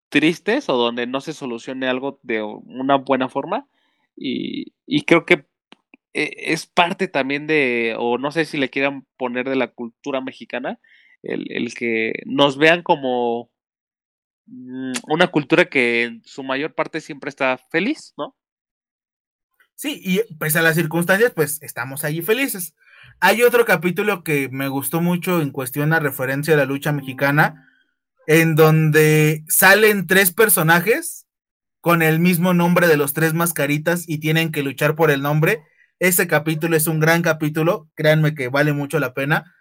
tristes o donde no se solucione algo de una buena forma. Y, creo que eh, es parte también de, o no sé si le quieran poner de la cultura mexicana, el, que nos vean como mm, una cultura que en su mayor parte siempre está feliz, ¿no? Sí, y pese a las circunstancias, pues estamos allí felices. Hay otro capítulo que me gustó mucho en cuestión a referencia a la lucha mexicana, en donde salen tres personajes con el mismo nombre de los tres mascaritas y tienen que luchar por el nombre. Ese capítulo es un gran capítulo, créanme que vale mucho la pena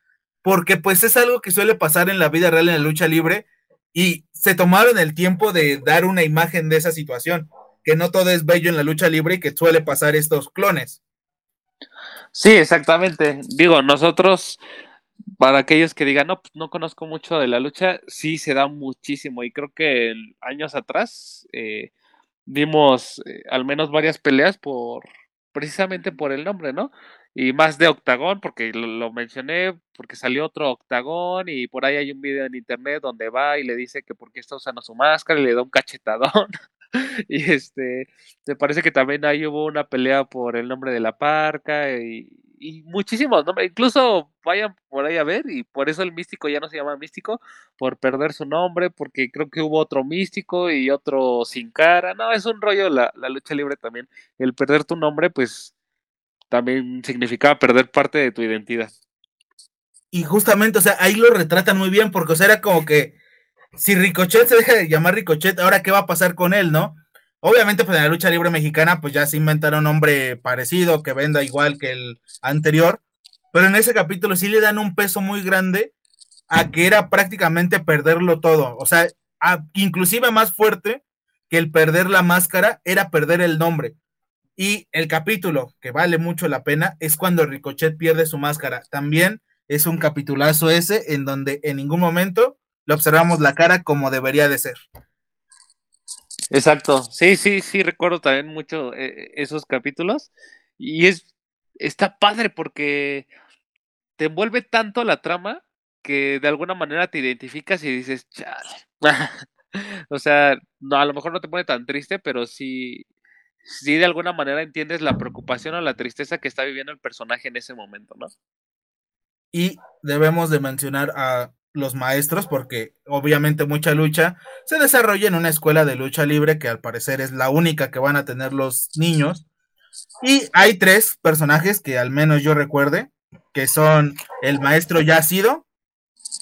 porque pues es algo que suele pasar en la vida real en la lucha libre y se tomaron el tiempo de dar una imagen de esa situación, que no todo es bello en la lucha libre y que suele pasar estos clones. Sí, exactamente. Digo, nosotros, para aquellos que digan, no, pues, no conozco mucho de la lucha, sí se da muchísimo y creo que años atrás eh, vimos eh, al menos varias peleas por precisamente por el nombre, ¿no? y más de Octagón, porque lo, mencioné, porque salió otro Octagón y por ahí hay un video en internet donde va y le dice que por qué está usando su máscara y le da un cachetadón. *laughs* *laughs* y este, me parece que también ahí hubo una pelea por el nombre de la parca y, muchísimos nombres, incluso vayan por ahí a ver y por eso el místico ya no se llama místico, por perder su nombre, porque creo que hubo otro místico y otro sin cara, no, es un rollo la, la lucha libre también, el perder tu nombre pues también significaba perder parte de tu identidad. Y justamente, o sea, ahí lo retratan muy bien, porque, o sea, era como que si Ricochet se deja de llamar Ricochet, ahora qué va a pasar con él, ¿no? Obviamente, pues en la lucha libre mexicana, pues ya se inventaron un nombre parecido, que venda igual que el anterior, pero en ese capítulo sí le dan un peso muy grande a que era prácticamente perderlo todo, o sea, inclusive más fuerte que el perder la máscara era perder el nombre, y el capítulo que vale mucho la pena es cuando Ricochet pierde su máscara. También es un capitulazo ese en donde en ningún momento le observamos la cara como debería de ser. Exacto. Sí, sí, sí, recuerdo también mucho eh, esos capítulos. Y es está padre porque te envuelve tanto la trama que de alguna manera te identificas y dices, chale. *laughs* o sea, no, a lo mejor no te pone tan triste, pero sí, sí de alguna manera entiendes la preocupación o la tristeza que está viviendo el personaje en ese momento, ¿no? Y debemos de mencionar a los maestros porque obviamente mucha lucha se desarrolla en una escuela de lucha libre que al parecer es la única que van a tener los niños. Y hay tres personajes que al menos yo recuerde, que son el maestro Yacido,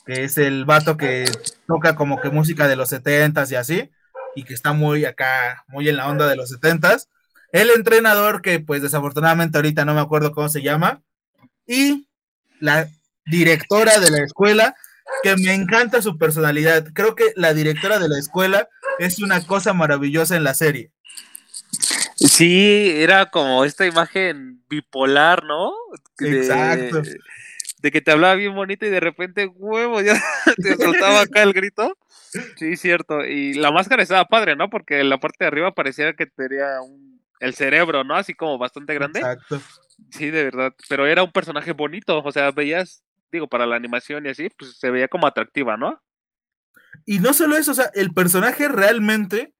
que es el vato que toca como que música de los setentas y así, y que está muy acá, muy en la onda de los setentas. El entrenador, que pues desafortunadamente ahorita no me acuerdo cómo se llama, y la directora de la escuela, que me encanta su personalidad. Creo que la directora de la escuela es una cosa maravillosa en la serie. Sí, era como esta imagen bipolar, ¿no? Exacto. De que te hablaba bien bonito y de repente, huevo, ya *laughs* te soltaba acá el grito. Sí, cierto. Y la máscara estaba padre, ¿no? Porque en la parte de arriba parecía que tenía un, el cerebro, ¿no? Así como bastante grande. Exacto. Sí, de verdad. Pero era un personaje bonito. O sea, veías, digo, para la animación y así, pues se veía como atractiva, ¿no? Y no solo eso, o sea, el personaje realmente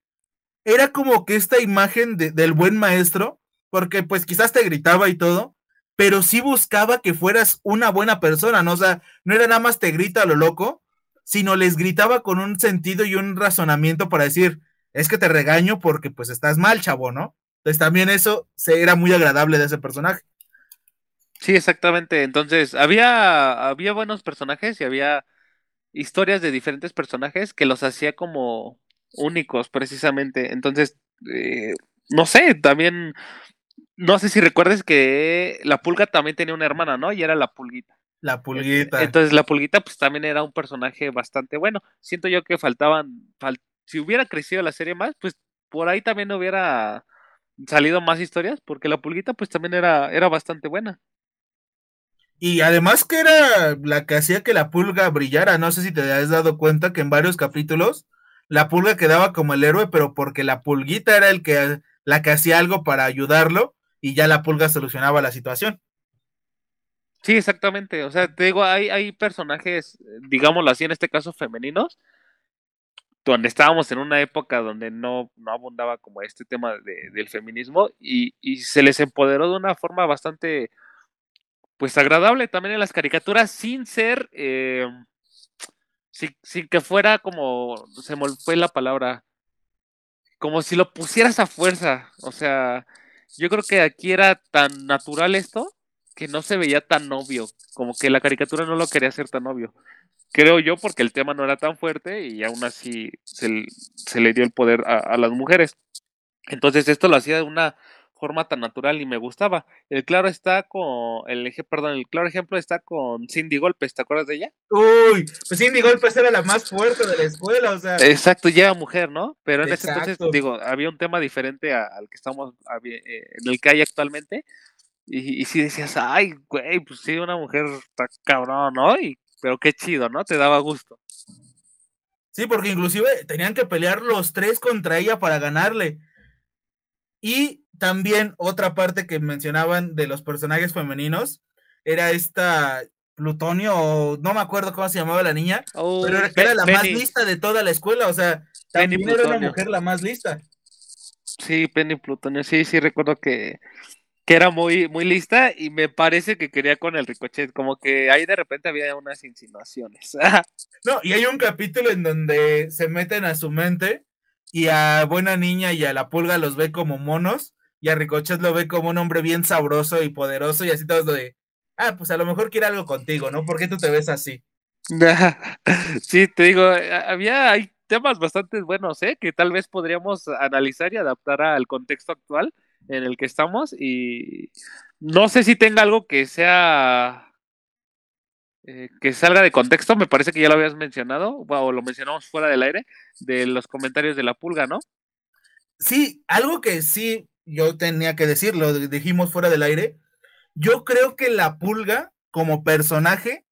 era como que esta imagen de, del buen maestro, porque pues quizás te gritaba y todo, pero sí buscaba que fueras una buena persona, ¿no? O sea, no era nada más te grita a lo loco, sino les gritaba con un sentido y un razonamiento para decir, es que te regaño porque pues estás mal, chavo, ¿no? Entonces también eso se, era muy agradable de ese personaje. Sí, exactamente. Entonces, había, había buenos personajes y había historias de diferentes personajes que los hacía como únicos, precisamente. Entonces, eh, no sé, también, no sé si recuerdes que la pulga también tenía una hermana, ¿no? Y era la pulguita. La pulguita. Entonces, la pulguita, pues también era un personaje bastante bueno. Siento yo que faltaban, fal- si hubiera crecido la serie más, pues por ahí también hubiera salido más historias, porque la pulguita, pues también era, era bastante buena. Y además que era la que hacía que la pulga brillara. No sé si te has dado cuenta que en varios capítulos la pulga quedaba como el héroe, pero porque la pulguita era el que la que hacía algo para ayudarlo y ya la pulga solucionaba la situación. Sí, exactamente. O sea, te digo, hay, hay personajes, digámoslo así, en este caso femeninos, donde estábamos en una época donde no, no abundaba como este tema de- del feminismo y, y se les empoderó de una forma bastante, pues agradable también en las caricaturas, sin ser, eh, sin, sin que fuera como, se me fue la palabra, como si lo pusieras a fuerza. O sea, yo creo que aquí era tan natural esto que no se veía tan obvio, como que la caricatura no lo quería hacer tan obvio. Creo yo porque el tema no era tan fuerte y aún así se, le dio el poder a, a las mujeres. Entonces esto lo hacía de una forma tan natural y me gustaba. El claro está con, el eje, perdón, el claro ejemplo está con Cindy Golpes, ¿te acuerdas de ella? Uy, pues Cindy Golpes era la más fuerte de la escuela, o sea. Exacto, ya mujer, ¿no? Pero en ese entonces, digo, había un tema diferente a- al que estamos, eh, en el que hay actualmente. Y, y sí decías, ay, güey, pues sí, una mujer está cabrón, ¿no? Y, pero qué chido, ¿no? Te daba gusto. Sí, porque inclusive tenían que pelear los tres contra ella para ganarle. Y también otra parte que mencionaban de los personajes femeninos era esta Plutonio, o no me acuerdo cómo se llamaba la niña, Oh, pero era, era la más lista de toda la escuela, o sea, Penny también era una Plutonio. mujer la más lista. Sí, Penny Plutonio, sí, sí recuerdo que, que era muy, muy lista y me parece que quería con el ricochet, como que ahí de repente había unas insinuaciones. *laughs* No, y hay un capítulo en donde se meten a su mente y a Buena Niña y a la Pulga los ve como monos y a Ricochet lo ve como un hombre bien sabroso y poderoso y así todos lo de, ah, pues a lo mejor quiere algo contigo, ¿no? ¿Por qué tú te ves así? *laughs* Sí, te digo, había, hay temas bastante buenos, ¿eh? Que tal vez podríamos analizar y adaptar al contexto actual en el que estamos y no sé si tenga algo que sea eh, que salga de contexto, me parece que ya lo habías mencionado, o lo mencionamos fuera del aire, de los comentarios de la pulga, ¿no? Sí, algo que sí yo tenía que decir, lo dijimos fuera del aire, yo creo que la Pulga como personaje,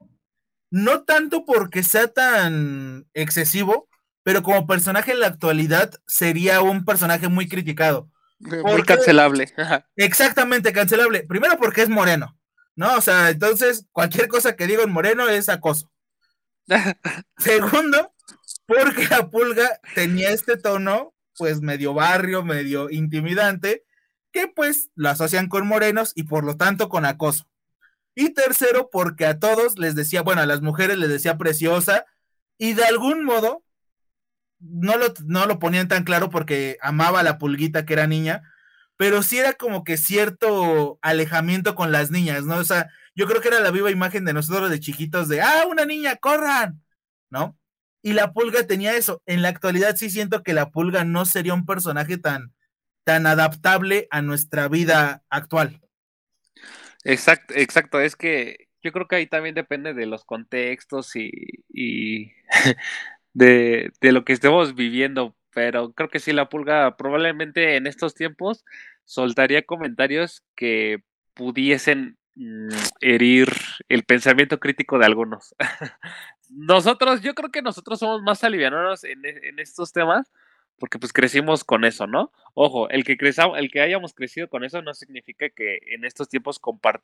no tanto porque sea tan excesivo, pero como personaje en la actualidad sería un personaje muy criticado. Muy cancelable. Exactamente, cancelable. Primero porque es moreno. ¿No? O sea, entonces cualquier cosa que diga en Moreno es acoso. *laughs* Segundo, porque la pulga tenía este tono, pues medio barrio, medio intimidante, que pues lo asocian con morenos y por lo tanto con acoso. Y tercero, porque a todos les decía, bueno, a las mujeres les decía preciosa y de algún modo no lo, no lo ponían tan claro porque amaba a la pulguita que era niña, pero sí era como que cierto alejamiento con las niñas, ¿no? O sea, yo creo que era la viva imagen de nosotros de chiquitos de, ah, una niña, corran, ¿no? Y la pulga tenía eso. En la actualidad sí siento que la pulga no sería un personaje tan, tan adaptable a nuestra vida actual. Exacto, exacto. Es que yo creo que ahí también depende de los contextos y, y *laughs* de, de, lo que estemos viviendo. Pero creo que sí, la pulga probablemente en estos tiempos soltaría comentarios que pudiesen mm, herir el pensamiento crítico de algunos. *laughs* nosotros, yo creo que nosotros somos más alivianos en, en, estos temas porque pues crecimos con eso, ¿no? Ojo, el que, crezamos, el que hayamos crecido con eso no significa que en estos tiempos compart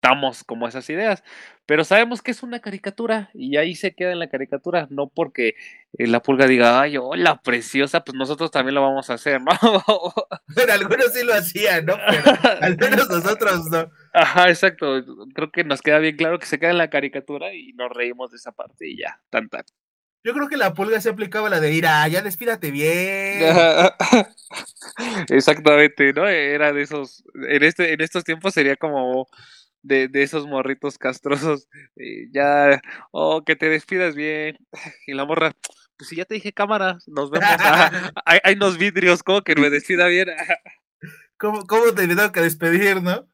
estamos como esas ideas, pero sabemos que es una caricatura y ahí se queda en la caricatura, no porque eh, la pulga diga, ay, hola, preciosa, pues nosotros también lo vamos a hacer, ¿no? *laughs* pero algunos sí lo hacían, ¿no? Pero *laughs* al menos nosotros no. Ajá, exacto, creo que nos queda bien claro que se queda en la caricatura y nos reímos de esa parte y ya, tan tan. Yo creo que la pulga se aplicaba la de ir a, ya despídate bien. *laughs* Exactamente, ¿no? Era de esos, en, este, en estos tiempos sería como de, de esos morritos castrosos. ya, oh, que te despidas bien. *laughs* Y la morra, pues si ya te dije cámara, nos vemos. *laughs* hay, hay unos vidrios, como que me *laughs* despida bien. ¿Cómo, ¿Cómo te tengo que despedir, no?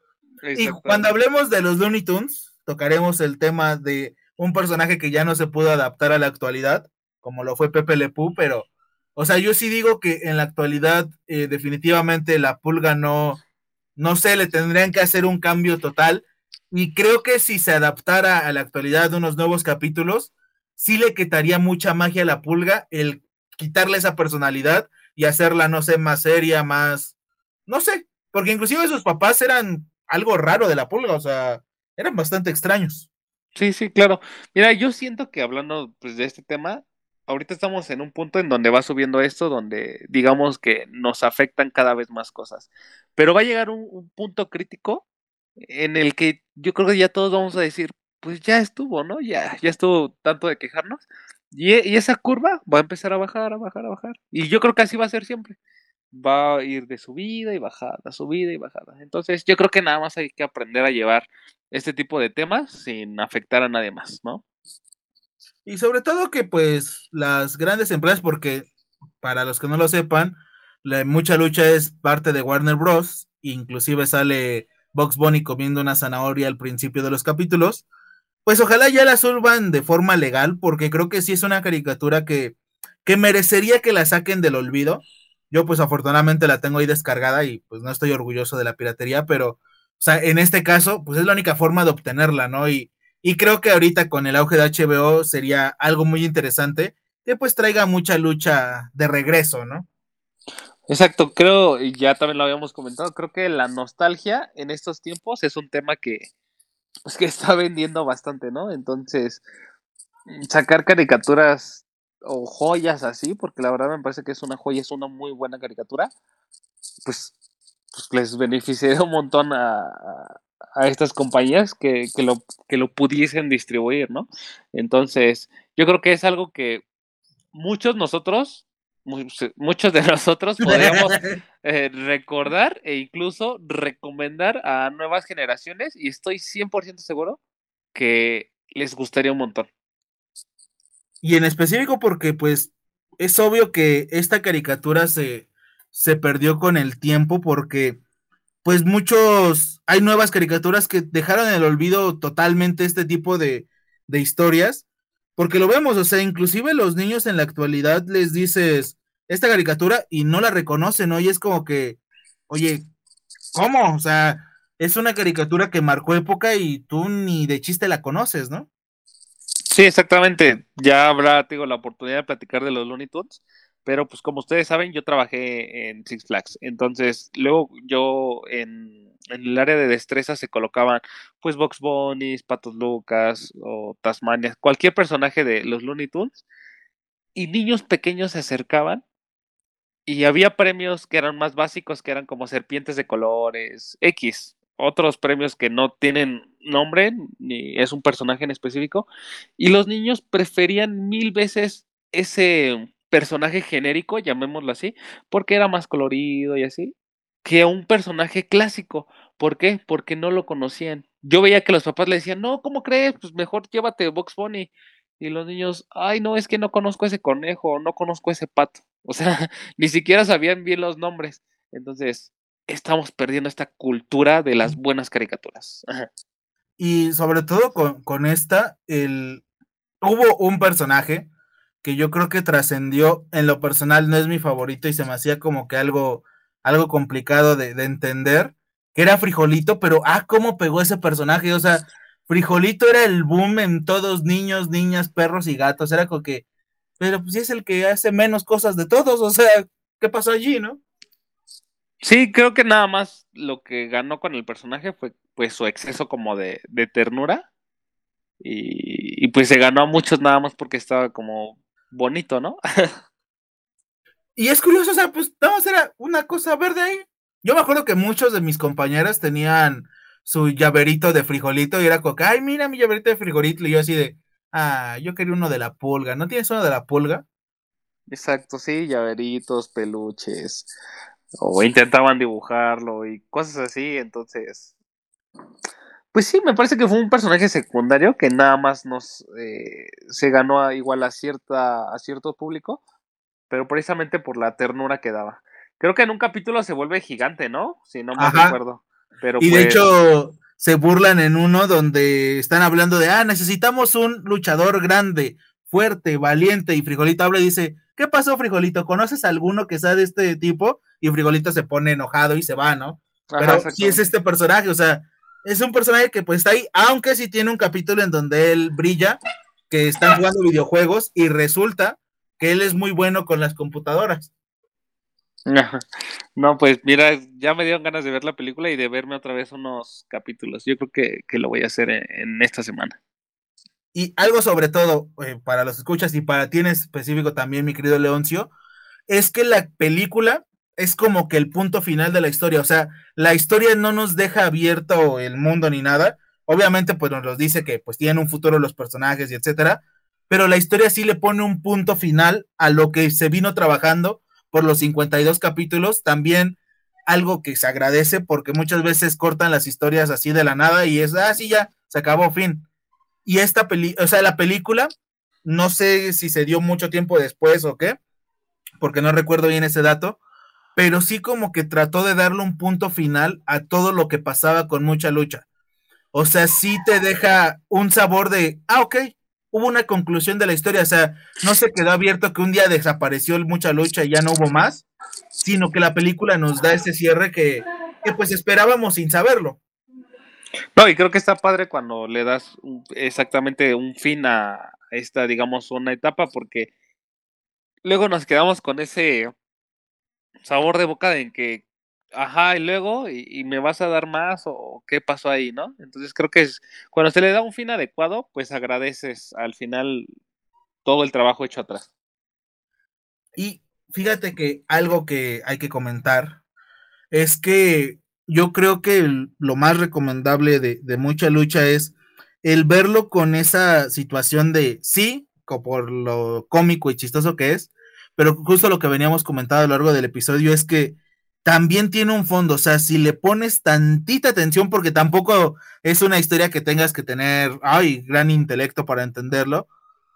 Y cuando hablemos de los Looney Tunes, tocaremos el tema de un personaje que ya no se pudo adaptar a la actualidad, como lo fue Pepe Le Pew, pero, o sea, yo sí digo que en la actualidad eh, definitivamente la pulga no, no sé, le tendrían que hacer un cambio total y creo que si se adaptara a la actualidad de unos nuevos capítulos, sí le quitaría mucha magia a la pulga el quitarle esa personalidad y hacerla, no sé, más seria, más, no sé, porque inclusive sus papás eran algo raro de la pulga, o sea, eran bastante extraños. Sí, sí, claro. Mira, yo siento que hablando pues, de este tema, ahorita estamos en un punto en donde va subiendo esto, donde digamos que nos afectan cada vez más cosas. Pero va a llegar un, un punto crítico en el que yo creo que ya todos vamos a decir, pues ya estuvo, ¿no? Ya, ya estuvo tanto de quejarnos. Y, y, esa curva va a empezar a bajar, a bajar, a bajar. Y yo creo que así va a ser siempre. Va a ir de subida y bajada, subida y bajada. Entonces, yo creo que nada más hay que aprender a llevar este tipo de temas sin afectar a nadie más, ¿no? Y sobre todo que pues las grandes empresas, porque para los que no lo sepan, la mucha lucha es parte de Warner Bros. Inclusive sale Box Bunny comiendo una zanahoria al principio de los capítulos, pues ojalá ya la suban de forma legal, porque creo que sí es una caricatura que, que merecería que la saquen del olvido. Yo pues afortunadamente la tengo ahí descargada y pues no estoy orgulloso de la piratería, pero o sea, en este caso pues es la única forma de obtenerla, ¿no? Y, y creo que ahorita con el auge de HBO sería algo muy interesante que pues traiga mucha lucha de regreso, ¿no? Exacto, creo, y ya también lo habíamos comentado, creo que la nostalgia en estos tiempos es un tema que, pues, que está vendiendo bastante, ¿no? Entonces, sacar caricaturas o joyas así, porque la verdad me parece que es una joya, es una muy buena caricatura, pues, pues les beneficiaría un montón a, a estas compañías que, que, lo, que lo pudiesen distribuir, ¿no? Entonces, yo creo que es algo que muchos nosotros muchos de *laughs* nosotros *laughs* podemos eh, recordar e incluso recomendar a nuevas generaciones y estoy 100% seguro que les gustaría un montón. Y en específico porque pues es obvio que esta caricatura se, se perdió con el tiempo porque pues muchos, hay nuevas caricaturas que dejaron en el olvido totalmente este tipo de, de historias porque lo vemos, o sea, inclusive los niños en la actualidad les dices esta caricatura y no la reconocen, ¿no? Y es como que, oye, ¿cómo? O sea, es una caricatura que marcó época y tú ni de chiste la conoces, ¿no? Sí, exactamente. Ya habrá, digo, la oportunidad de platicar de los Looney Tunes, pero pues como ustedes saben, yo trabajé en Six Flags. Entonces, luego yo en, en el área de destreza se colocaban pues Box Patos Lucas o Tasmania, cualquier personaje de los Looney Tunes y niños pequeños se acercaban y había premios que eran más básicos, que eran como serpientes de colores, X, otros premios que no tienen nombre, ni es un personaje en específico, y los niños preferían mil veces ese personaje genérico, llamémoslo así, porque era más colorido y así, que un personaje clásico. ¿Por qué? Porque no lo conocían. Yo veía que los papás le decían, no, ¿cómo crees? Pues mejor llévate Box Bunny. Y los niños, ay, no, es que no conozco ese conejo, no conozco ese pato. *laughs* O sea, ni siquiera sabían bien los nombres. Entonces, estamos perdiendo esta cultura de las buenas caricaturas. Y sobre todo con, con esta, el... hubo un personaje que yo creo que trascendió, en lo personal no es mi favorito y se me hacía como que algo, algo complicado de, de entender, que era Frijolito, pero ah, cómo pegó ese personaje, o sea, Frijolito era el boom en todos, niños, niñas, perros y gatos, era como que, pero pues es el que hace menos cosas de todos, o sea, ¿qué pasó allí, no? Sí, creo que nada más lo que ganó con el personaje fue pues su exceso como de, de ternura y, y, pues se ganó a muchos nada más porque estaba como bonito, ¿no? *laughs* y es curioso, o sea, pues vamos era una cosa verde ahí. Yo me acuerdo que muchos de mis compañeros tenían su llaverito de frijolito y era como, ay, mira mi llaverito de frijolito. Y yo así de, ah, yo quería uno de la pulga. ¿No tienes uno de la pulga? Exacto, sí, llaveritos, peluches. O intentaban dibujarlo y cosas así, entonces. Pues sí, me parece que fue un personaje secundario que nada más nos eh, se ganó a, igual a cierta a cierto público, pero precisamente por la ternura que daba. Creo que en un capítulo se vuelve gigante, ¿no? Si no me recuerdo y de pues hecho, se burlan en uno donde están hablando de, ah, necesitamos un luchador grande, fuerte, valiente, y Frijolito habla y dice, ¿qué pasó, Frijolito? ¿Conoces a alguno que sea de este tipo? Y Frijolito se pone enojado y se va, ¿no? Pero sí es este personaje, o sea, es un personaje que pues está ahí, aunque sí tiene un capítulo en donde él brilla, que están jugando videojuegos y resulta que él es muy bueno con las computadoras. No, pues mira, ya me dieron ganas de ver la película y de verme otra vez unos capítulos. Yo creo que, lo voy a hacer en, esta semana. Y algo sobre todo, eh, para los escuchas y para ti en específico también, mi querido Leoncio, es que la película es como que el punto final de la historia. O sea, la historia no nos deja abierto el mundo ni nada. Obviamente, pues nos dice que pues tienen un futuro los personajes y etcétera. Pero la historia sí le pone un punto final a lo que se vino trabajando por los 52 capítulos, también algo que se agradece porque muchas veces cortan las historias así de la nada y es, ah, sí, ya, se acabó, fin. Y esta película, o sea, la película, no sé si se dio mucho tiempo después o qué, porque no recuerdo bien ese dato, pero sí como que trató de darle un punto final a todo lo que pasaba con mucha lucha. O sea, sí te deja un sabor de, ah, ok, hubo una conclusión de la historia, o sea, no se quedó abierto que un día desapareció mucha lucha y ya no hubo más, sino que la película nos da ese cierre que, pues esperábamos sin saberlo. No, y creo que está padre cuando le das exactamente un fin a esta, digamos, una etapa, porque luego nos quedamos con ese sabor de boca en que ajá, y luego, y, me vas a dar más o qué pasó ahí, ¿no? Entonces creo que es, cuando se le da un fin adecuado, pues agradeces al final todo el trabajo hecho atrás. Y fíjate que algo que hay que comentar es que yo creo que lo más recomendable de, de, mucha lucha es el verlo con esa situación de sí, por lo cómico y chistoso que es, pero justo lo que veníamos comentando a lo largo del episodio es que también tiene un fondo, o sea, si le pones tantita atención, porque tampoco es una historia que tengas que tener, ay, gran intelecto para entenderlo,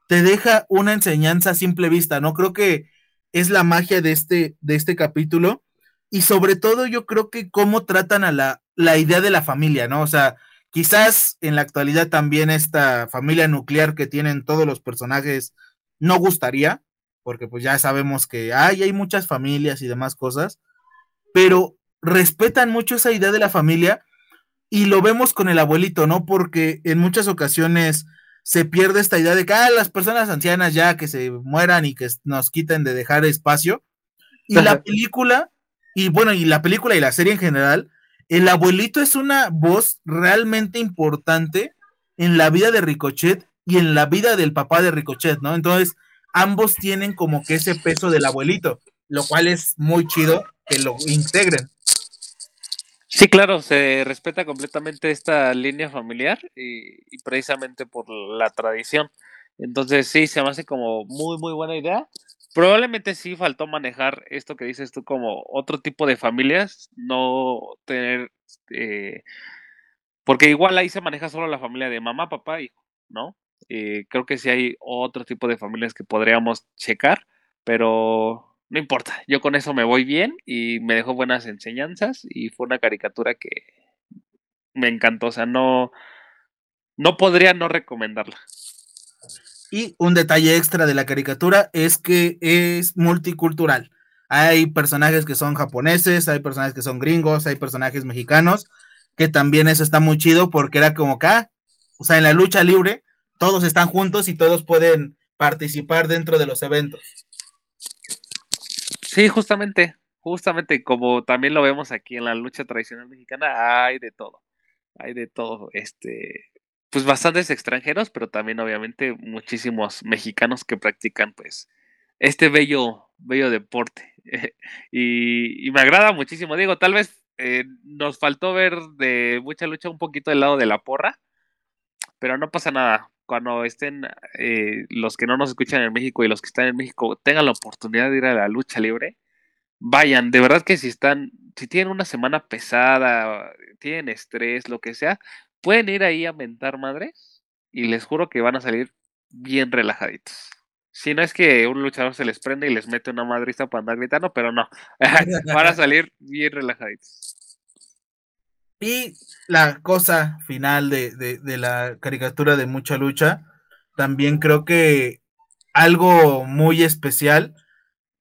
te deja una enseñanza a simple vista, ¿no? Creo que es la magia de este, de este capítulo y sobre todo yo creo que cómo tratan a la, la idea de la familia, ¿no? O sea, quizás en la actualidad también esta familia nuclear que tienen todos los personajes no gustaría, porque pues ya sabemos que hay, hay muchas familias y demás cosas, pero respetan mucho esa idea de la familia y lo vemos con el abuelito, ¿no? Porque en muchas ocasiones se pierde esta idea de que ah, las personas ancianas ya que se mueran y que nos quiten de dejar espacio. Y la película, y bueno, y la película y la serie en general, el abuelito es una voz realmente importante en la vida de Ricochet y en la vida del papá de Ricochet, ¿no? Entonces, ambos tienen como que ese peso del abuelito, lo cual es muy chido que lo integren. Sí, claro, se respeta completamente esta línea familiar y, precisamente por la tradición. Entonces sí, se me hace como muy, muy buena idea. Probablemente sí faltó manejar esto que dices tú como otro tipo de familias, no tener, eh, porque igual ahí se maneja solo la familia de mamá, papá, hijo, ¿no? Eh, creo que sí hay otro tipo de familias que podríamos checar, pero no importa, yo con eso me voy bien y me dejó buenas enseñanzas y fue una caricatura que me encantó, o sea, no, no podría no recomendarla. Y un detalle extra de la caricatura es que es multicultural. Hay personajes que son japoneses, hay personajes que son gringos, hay personajes mexicanos, que también eso está muy chido porque era como acá, o sea, en la lucha libre, todos están juntos y todos pueden participar dentro de los eventos. Sí, justamente, justamente como también lo vemos aquí en la lucha tradicional mexicana, hay de todo, hay de todo, este, pues bastantes extranjeros, pero también obviamente muchísimos mexicanos que practican pues este bello, bello deporte. *laughs* y, me agrada muchísimo, digo, tal vez eh, nos faltó ver de mucha lucha un poquito del lado de la porra, pero no pasa nada. Cuando estén eh, los que no nos escuchan en México y los que están en México tengan la oportunidad de ir a la lucha libre, vayan. De verdad que si están, si tienen una semana pesada, tienen estrés, lo que sea, pueden ir ahí a mentar madres y les juro que van a salir bien relajaditos. Si no es que un luchador se les prende y les mete una madriza para andar gritando, pero no, *laughs* van a salir bien relajaditos. Y la cosa final de, la caricatura de mucha lucha, también creo que algo muy especial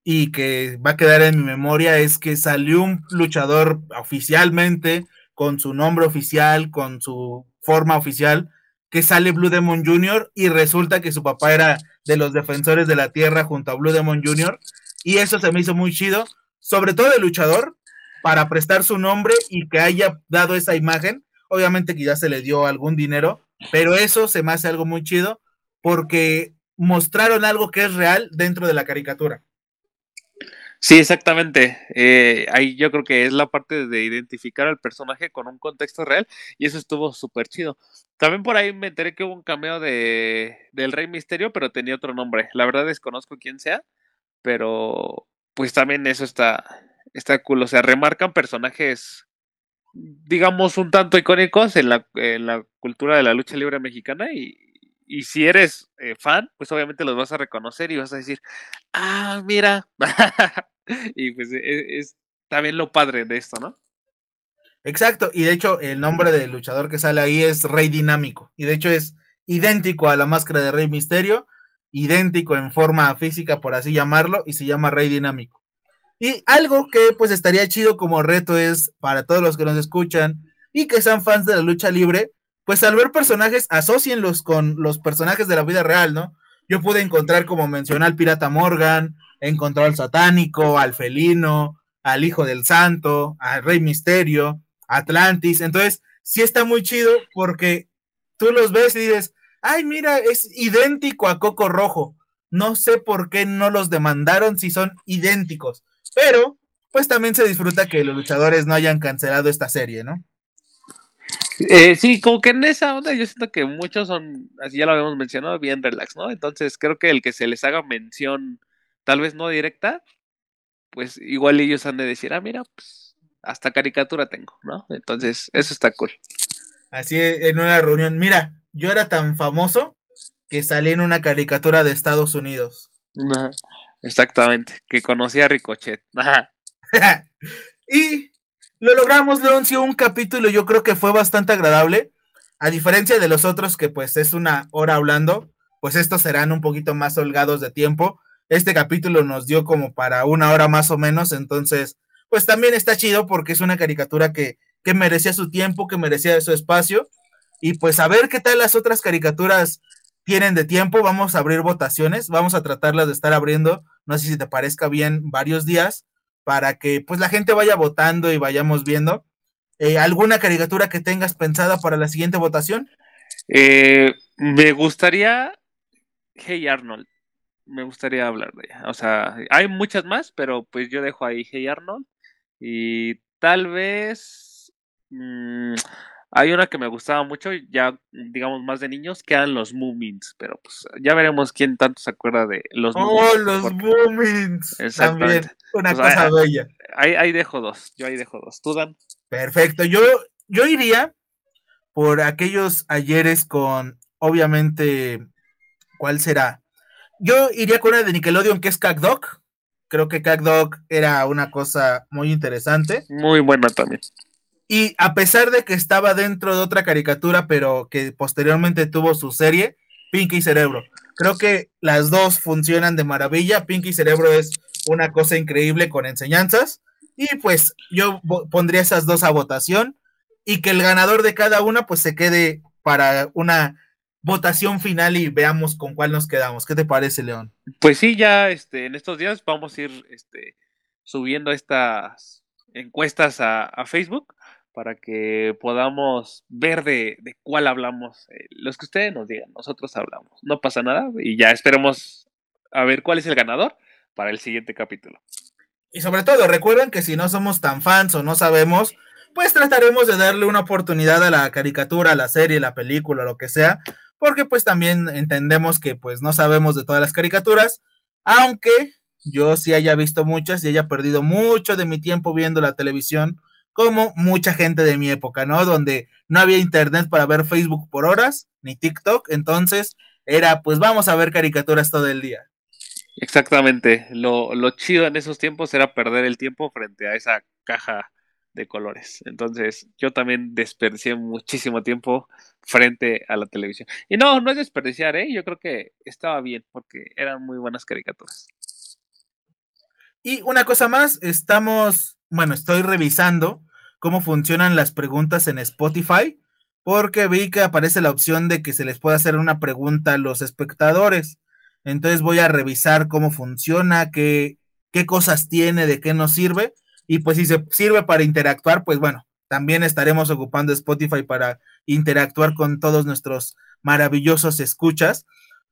y que va a quedar en mi memoria es que salió un luchador oficialmente, con su nombre oficial, con su forma oficial, que sale Blue Demon Jr. y resulta que su papá era de los defensores de la tierra junto a Blue Demon Jr. Y eso se me hizo muy chido, sobre todo el luchador, para prestar su nombre y que haya dado esa imagen. Obviamente que ya se le dio algún dinero, pero eso se me hace algo muy chido porque mostraron algo que es real dentro de la caricatura. Sí, exactamente. Eh, ahí yo creo que es la parte de identificar al personaje con un contexto real y eso estuvo súper chido. También por ahí me enteré que hubo un cameo de del Rey Misterio, pero tenía otro nombre. La verdad desconozco quién sea, pero pues también eso está, está cool. O sea, remarcan personajes, digamos, un tanto icónicos en la, en la cultura de la lucha libre mexicana y, y si eres eh, fan, pues obviamente los vas a reconocer y vas a decir, ah, mira. *laughs* y pues e, es, también lo padre de esto, ¿no? Exacto, y de hecho el nombre del luchador que sale ahí es Rey Dinámico, y de hecho es idéntico a la máscara de Rey Misterio, idéntico en forma física, por así llamarlo, y se llama Rey Dinámico. Y algo que pues estaría chido como reto es para todos los que nos escuchan y que sean fans de la lucha libre, pues al ver personajes, asocienlos con los personajes de la vida real, ¿no? Yo pude encontrar, como mencioné, al pirata Morgan, encontrar al satánico, al felino, al hijo del santo, al rey misterio, Atlantis. Entonces, sí está muy chido porque tú los ves y dices, ay, mira, es idéntico a Coco Rojo. No sé por qué no los demandaron si son idénticos. Pero, pues también se disfruta que los luchadores no hayan cancelado esta serie, ¿no? Eh, sí, como que en esa onda yo siento que muchos son, así ya lo habíamos mencionado, bien relax, ¿no? Entonces creo que el que se les haga mención, tal vez no directa, pues igual ellos han de decir, ah, mira, pues hasta caricatura tengo, ¿no? Entonces eso está cool. Así en una reunión, mira, yo era tan famoso que salí en una caricatura de Estados Unidos. Exactamente, que conocía a Ricochet. *laughs* y lo logramos, Leoncio, un capítulo yo creo que fue bastante agradable. A diferencia de los otros que pues es una hora hablando, pues estos serán un poquito más holgados de tiempo. Este capítulo nos dio como para una hora más o menos, entonces pues también está chido porque es una caricatura que, que merecía su tiempo, que merecía su espacio. Y pues a ver qué tal las otras caricaturas tienen de tiempo, vamos a abrir votaciones, vamos a tratarlas de estar abriendo, no sé si te parezca bien, varios días, para que pues la gente vaya votando y vayamos viendo. Eh, ¿Alguna caricatura que tengas pensada para la siguiente votación? Eh, me gustaría Hey Arnold. Me gustaría hablar de ella. O sea, hay muchas más, pero pues yo dejo ahí Hey Arnold. Y tal vez. Mm, hay una que me gustaba mucho, ya digamos más de niños, que eran los Moomins, pero pues ya veremos quién tanto se acuerda de los Oh, los Moomins. También, una pues, cosa bella. Ahí, ahí, dejo dos, yo ahí dejo dos. ¿Tú, Dan? Perfecto, yo, yo iría por aquellos ayeres con, obviamente, ¿cuál será? Yo iría con una de Nickelodeon que es CacDog. Creo que CacDog era una cosa muy interesante. Muy buena también. Y a pesar de que estaba dentro de otra caricatura, pero que posteriormente tuvo su serie, Pinky Cerebro. Creo que las dos funcionan de maravilla. Pinky Cerebro es una cosa increíble con enseñanzas. Y pues yo pondría esas dos a votación y que el ganador de cada una pues se quede para una votación final y veamos con cuál nos quedamos. ¿Qué te parece, León? Pues sí, ya este, en estos días vamos a ir este, subiendo estas encuestas a, a Facebook para que podamos ver de, cuál hablamos. Eh, los que ustedes nos digan, nosotros hablamos. No pasa nada y ya esperemos a ver cuál es el ganador para el siguiente capítulo. Y sobre todo, recuerden que si no somos tan fans o no sabemos, pues trataremos de darle una oportunidad a la caricatura, a la serie, la película, lo que sea, porque pues también entendemos que pues no sabemos de todas las caricaturas, aunque yo sí haya visto muchas y haya perdido mucho de mi tiempo viendo la televisión como mucha gente de mi época, ¿no? Donde no había internet para ver Facebook por horas, ni TikTok, entonces era, pues vamos a ver caricaturas todo el día. Exactamente, lo, lo chido en esos tiempos era perder el tiempo frente a esa caja de colores. Entonces, yo también desperdicié muchísimo tiempo frente a la televisión. Y no, no es desperdiciar, ¿eh? Yo creo que estaba bien porque eran muy buenas caricaturas. Y una cosa más, estamos bueno, estoy revisando cómo funcionan las preguntas en Spotify, porque vi que aparece la opción de que se les pueda hacer una pregunta a los espectadores. Entonces voy a revisar cómo funciona, qué, qué cosas tiene, de qué nos sirve. Y pues si se sirve para interactuar, pues bueno, también estaremos ocupando Spotify para interactuar con todos nuestros maravillosos escuchas.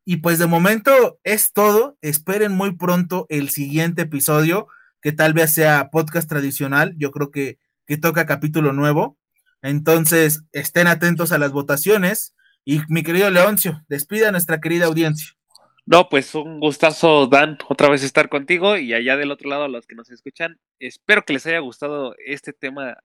Y pues de momento es todo. Esperen muy pronto el siguiente episodio que tal vez sea podcast tradicional, yo creo que, que toca capítulo nuevo. Entonces, estén atentos a las votaciones. Y mi querido Leoncio, despida a nuestra querida audiencia. No, pues un gustazo, Dan, otra vez estar contigo y allá del otro lado, a los que nos escuchan. Espero que les haya gustado este tema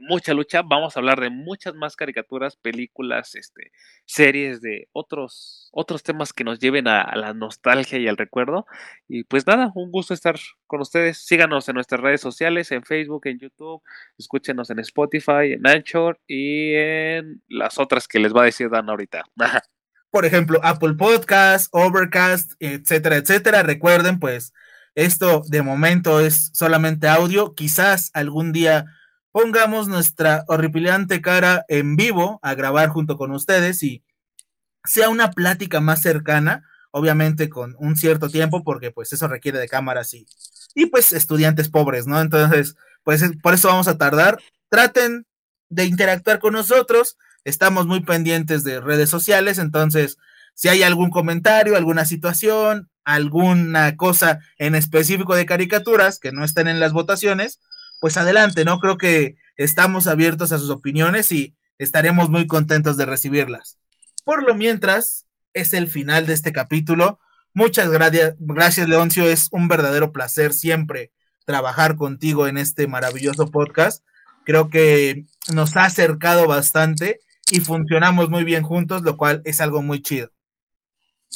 mucha lucha. Vamos a hablar de muchas más caricaturas, películas, este, series, de otros, otros temas que nos lleven a, la nostalgia y al recuerdo. Y pues nada, un gusto estar con ustedes. Síganos en nuestras redes sociales, en Facebook, en YouTube, escúchenos en Spotify, en Anchor y en las otras que les va a decir Dan ahorita. *laughs* Por ejemplo, Apple Podcast, Overcast, etcétera, etcétera. Recuerden, pues, esto de momento es solamente audio. Quizás algún día pongamos nuestra horripilante cara en vivo a grabar junto con ustedes y sea una plática más cercana, obviamente con un cierto tiempo, porque pues eso requiere de cámaras y, y pues estudiantes pobres, ¿no? Entonces, pues por eso vamos a tardar. Traten de interactuar con nosotros, estamos muy pendientes de redes sociales, entonces, si hay algún comentario, alguna situación, alguna cosa en específico de caricaturas que no estén en las votaciones, pues adelante, ¿no? Creo que estamos abiertos a sus opiniones y estaremos muy contentos de recibirlas. Por lo mientras, es el final de este capítulo. Muchas gracias, gracias Leoncio, es un verdadero placer siempre trabajar contigo en este maravilloso podcast. Creo que nos ha acercado bastante y funcionamos muy bien juntos, lo cual es algo muy chido.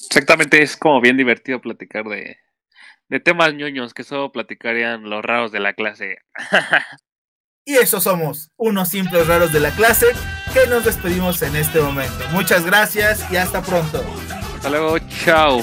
Exactamente, es como bien divertido platicar de, de temas ñoños que solo platicarían los raros de la clase. *laughs* y eso somos, unos simples raros de la clase que nos despedimos en este momento. Muchas gracias y hasta pronto. Hasta luego, chao.